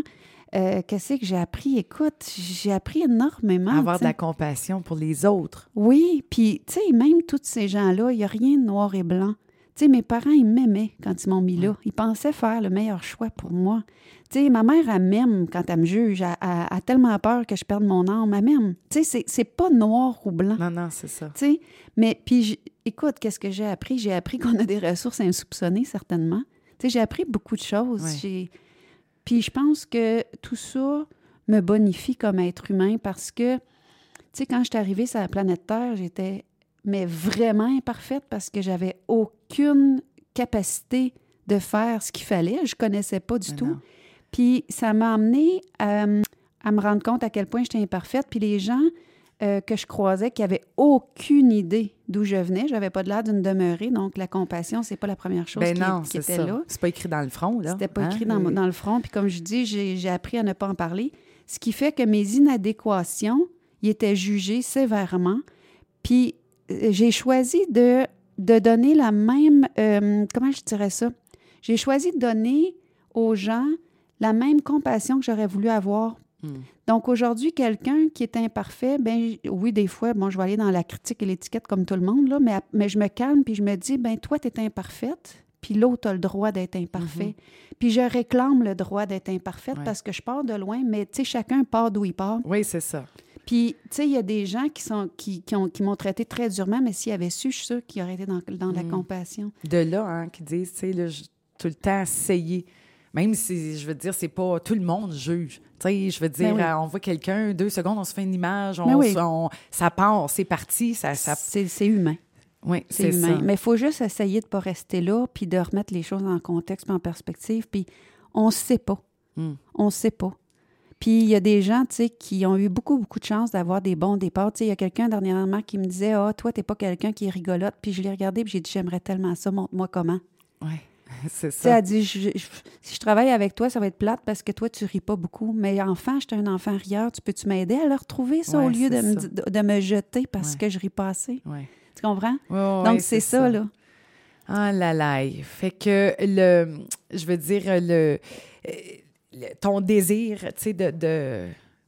Euh, Qu'est-ce que j'ai appris? Écoute, j'ai appris énormément. Avoir de la compassion pour les autres. Oui, puis, tu sais, même tous ces gens-là, il n'y a rien de noir et blanc. Tu sais, mes parents, ils m'aimaient quand ils m'ont mis là. Ils pensaient faire le meilleur choix pour moi. Tu sais, ma mère, elle m'aime quand elle me juge. Elle, elle- elle a tellement peur que je perde mon âme. Elle m'aime. Tu sais, c'est- c'est pas noir ou blanc. Non, non, c'est ça. Tu sais, mais puis, écoute, qu'est-ce que j'ai appris? J'ai appris qu'on a des ressources insoupçonnées, certainement. Tu sais, j'ai appris beaucoup de choses. Ouais. J'ai- Puis je pense que tout ça me bonifie comme être humain parce que, tu sais, quand je suis arrivée sur la planète Terre, j'étais, mais vraiment imparfaite parce que j'avais aucune capacité de faire ce qu'il fallait. Je connaissais pas du Mais tout. non. Puis ça m'a amené à, à me rendre compte à quel point j'étais imparfaite. Puis les gens euh, que je croisais qui n'avaient aucune idée d'où je venais, j'avais pas de l'air d'une demeurée. Donc la compassion, c'est pas la première chose Ben qui, non, qui était ça. là. C'est pas écrit dans le front, là. C'était pas hein? écrit dans, le front. Puis comme je dis, j'ai appris à ne pas en parler. Ce qui fait que mes inadéquations, ils étaient jugés sévèrement. Puis euh, j'ai choisi de, de donner la même... euh, comment je dirais ça? J'ai choisi de donner aux gens la même compassion que j'aurais voulu avoir. Hmm. Donc aujourd'hui, quelqu'un qui est imparfait, ben oui, des fois, bon, je vais aller dans la critique et l'étiquette comme tout le monde, là, mais, je me calme puis je me dis, ben toi, tu es imparfaite, puis l'autre a le droit d'être imparfait. Puis je réclame le droit d'être imparfaite Ouais. parce que je pars de loin, mais tu sais, chacun part d'où il part. Oui, c'est ça. Puis, tu sais, il y a des gens qui sont qui, qui ont qui m'ont traité très durement, mais s'ils avaient su, je suis sûre qu'ils auraient été dans, dans la Mm. compassion. De là, hein, qui disent, tu sais, tout le temps essayer. Même si, je veux dire, c'est pas tout le monde juge. Tu sais, je veux dire, Ben oui. on voit quelqu'un, deux secondes, on se fait une image, on, Ben oui. se- on- ça part, c'est parti, ça, ça C'est humain. oui, C'est humain. ça. Mais il faut juste essayer de ne pas rester là, puis de remettre les choses en contexte, puis en perspective. Puis on ne sait pas. Mm. On ne sait pas. Puis il y a des gens, tu sais, qui ont eu beaucoup, beaucoup de chance d'avoir des bons départs. Tu sais, il y a quelqu'un dernièrement qui me disait « Ah, toi, t'es pas quelqu'un qui est rigolote. » Puis je l'ai regardé, puis j'ai dit « J'aimerais tellement ça. Montre-moi comment. » Oui, c'est Tu sais, ça. elle dit je- je- Si je travaille avec toi, ça va être plate parce que toi, tu ris pas beaucoup. Mais enfant, j'étais un enfant rieur. Tu peux-tu m'aider à le retrouver, ça, au lieu de me, ça. de, de me jeter parce Ouais. que je ris pas assez? Ouais. Tu comprends? Donc, c'est ça, là. Ah là là. Fait que le, je veux dire, le- ton désir, tu sais, de,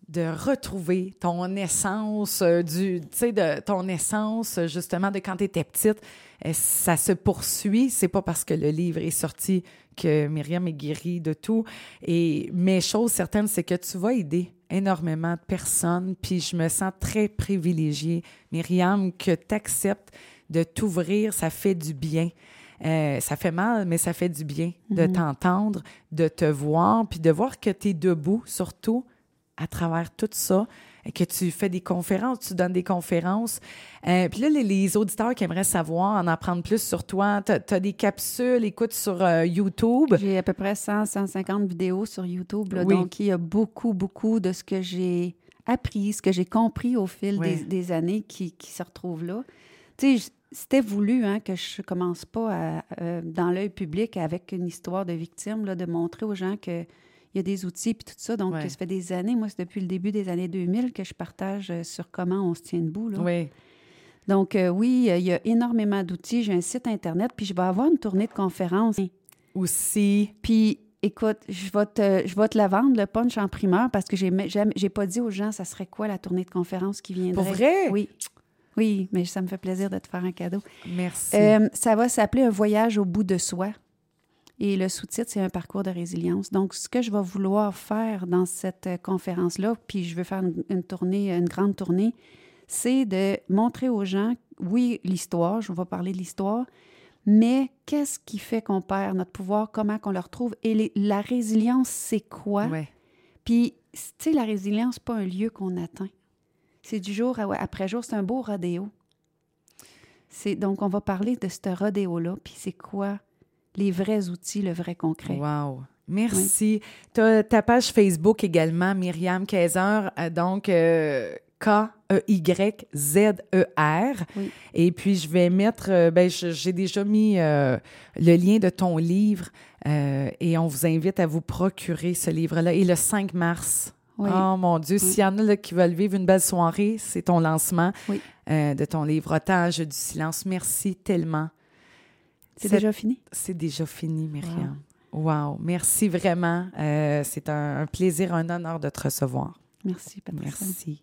de, retrouver ton essence, euh, du, tu sais, de ton essence, justement, de quand tu étais petite. Euh, ça se poursuit. C'est pas parce que le livre est sorti que Myriam est guérie de tout. Et, mais chose certaine, c'est que tu vas aider énormément de personnes. Puis je me sens très privilégiée, Myriam, que tu acceptes de t'ouvrir. Ça fait du bien. Euh, ça fait mal, mais ça fait du bien de Mhm. t'entendre, de te voir, puis de voir que tu es debout, surtout à travers tout ça, et que tu fais des conférences, tu donnes des conférences. Euh, puis là, les, les auditeurs qui aimeraient savoir, en apprendre plus sur toi, tu as, des capsules, écoute sur euh, YouTube. J'ai à peu près 100, 150 vidéos sur YouTube. là. Oui. Donc, il y a beaucoup, beaucoup de ce que j'ai appris, ce que j'ai compris au fil Oui. des, des années qui, qui se retrouvent là. Tu sais, c'était voulu hein, que je commence pas à, euh, dans l'œil public avec une histoire de victime, là, de montrer aux gens que il y a des outils puis tout ça. Donc, Ouais. ça fait des années, moi, c'est depuis le début des années 2000 que je partage euh, sur comment on se tient debout. Là. Oui. Donc, euh, oui, euh, il y a énormément d'outils. J'ai un site Internet, puis je vais avoir une tournée de conférences. Aussi, Puis, écoute, je vais, te, je vais te la vendre, le punch en primeur, parce que j'ai pas dit aux gens, ça serait quoi la tournée de conférence qui viendrait. pour vrai? Oui. Oui, mais ça me fait plaisir de te faire un cadeau. Merci. Euh, ça va s'appeler Un voyage au bout de soi. Et le sous-titre, c'est un parcours de résilience. Donc, ce que je vais vouloir faire dans cette conférence-là, puis je veux faire une, une tournée, une grande tournée, c'est de montrer aux gens, oui, l'histoire, je vais parler de l'histoire, mais qu'est-ce qui fait qu'on perd notre pouvoir, comment qu'on le retrouve, et les- la résilience, c'est quoi? Ouais. Puis, tu sais, la résilience, c'est pas un lieu qu'on atteint. C'est du jour après jour, c'est un beau rodéo. Donc on va parler de ce rodéo-là, puis c'est quoi les vrais outils, le vrai concret. Wow. Merci. Tu as ta page Facebook également, Myriam Kaiser, euh, donc euh, K-E-Y-Z-E-R. Oui. Et puis, je vais mettre, euh, ben, j'ai déjà mis euh, le lien de ton livre et on vous invite à vous procurer ce livre-là. Et le 5 mars, Oui. oh mon Dieu, s'il y en a là, qui veulent vivre une belle soirée, c'est ton lancement Oui. euh, de ton livre Otage du silence. Merci tellement. c'est déjà fini? c'est déjà fini, Myriam. Wow. Merci vraiment. Euh, c'est un, un plaisir, un honneur de te recevoir. Merci, Patricia. Merci.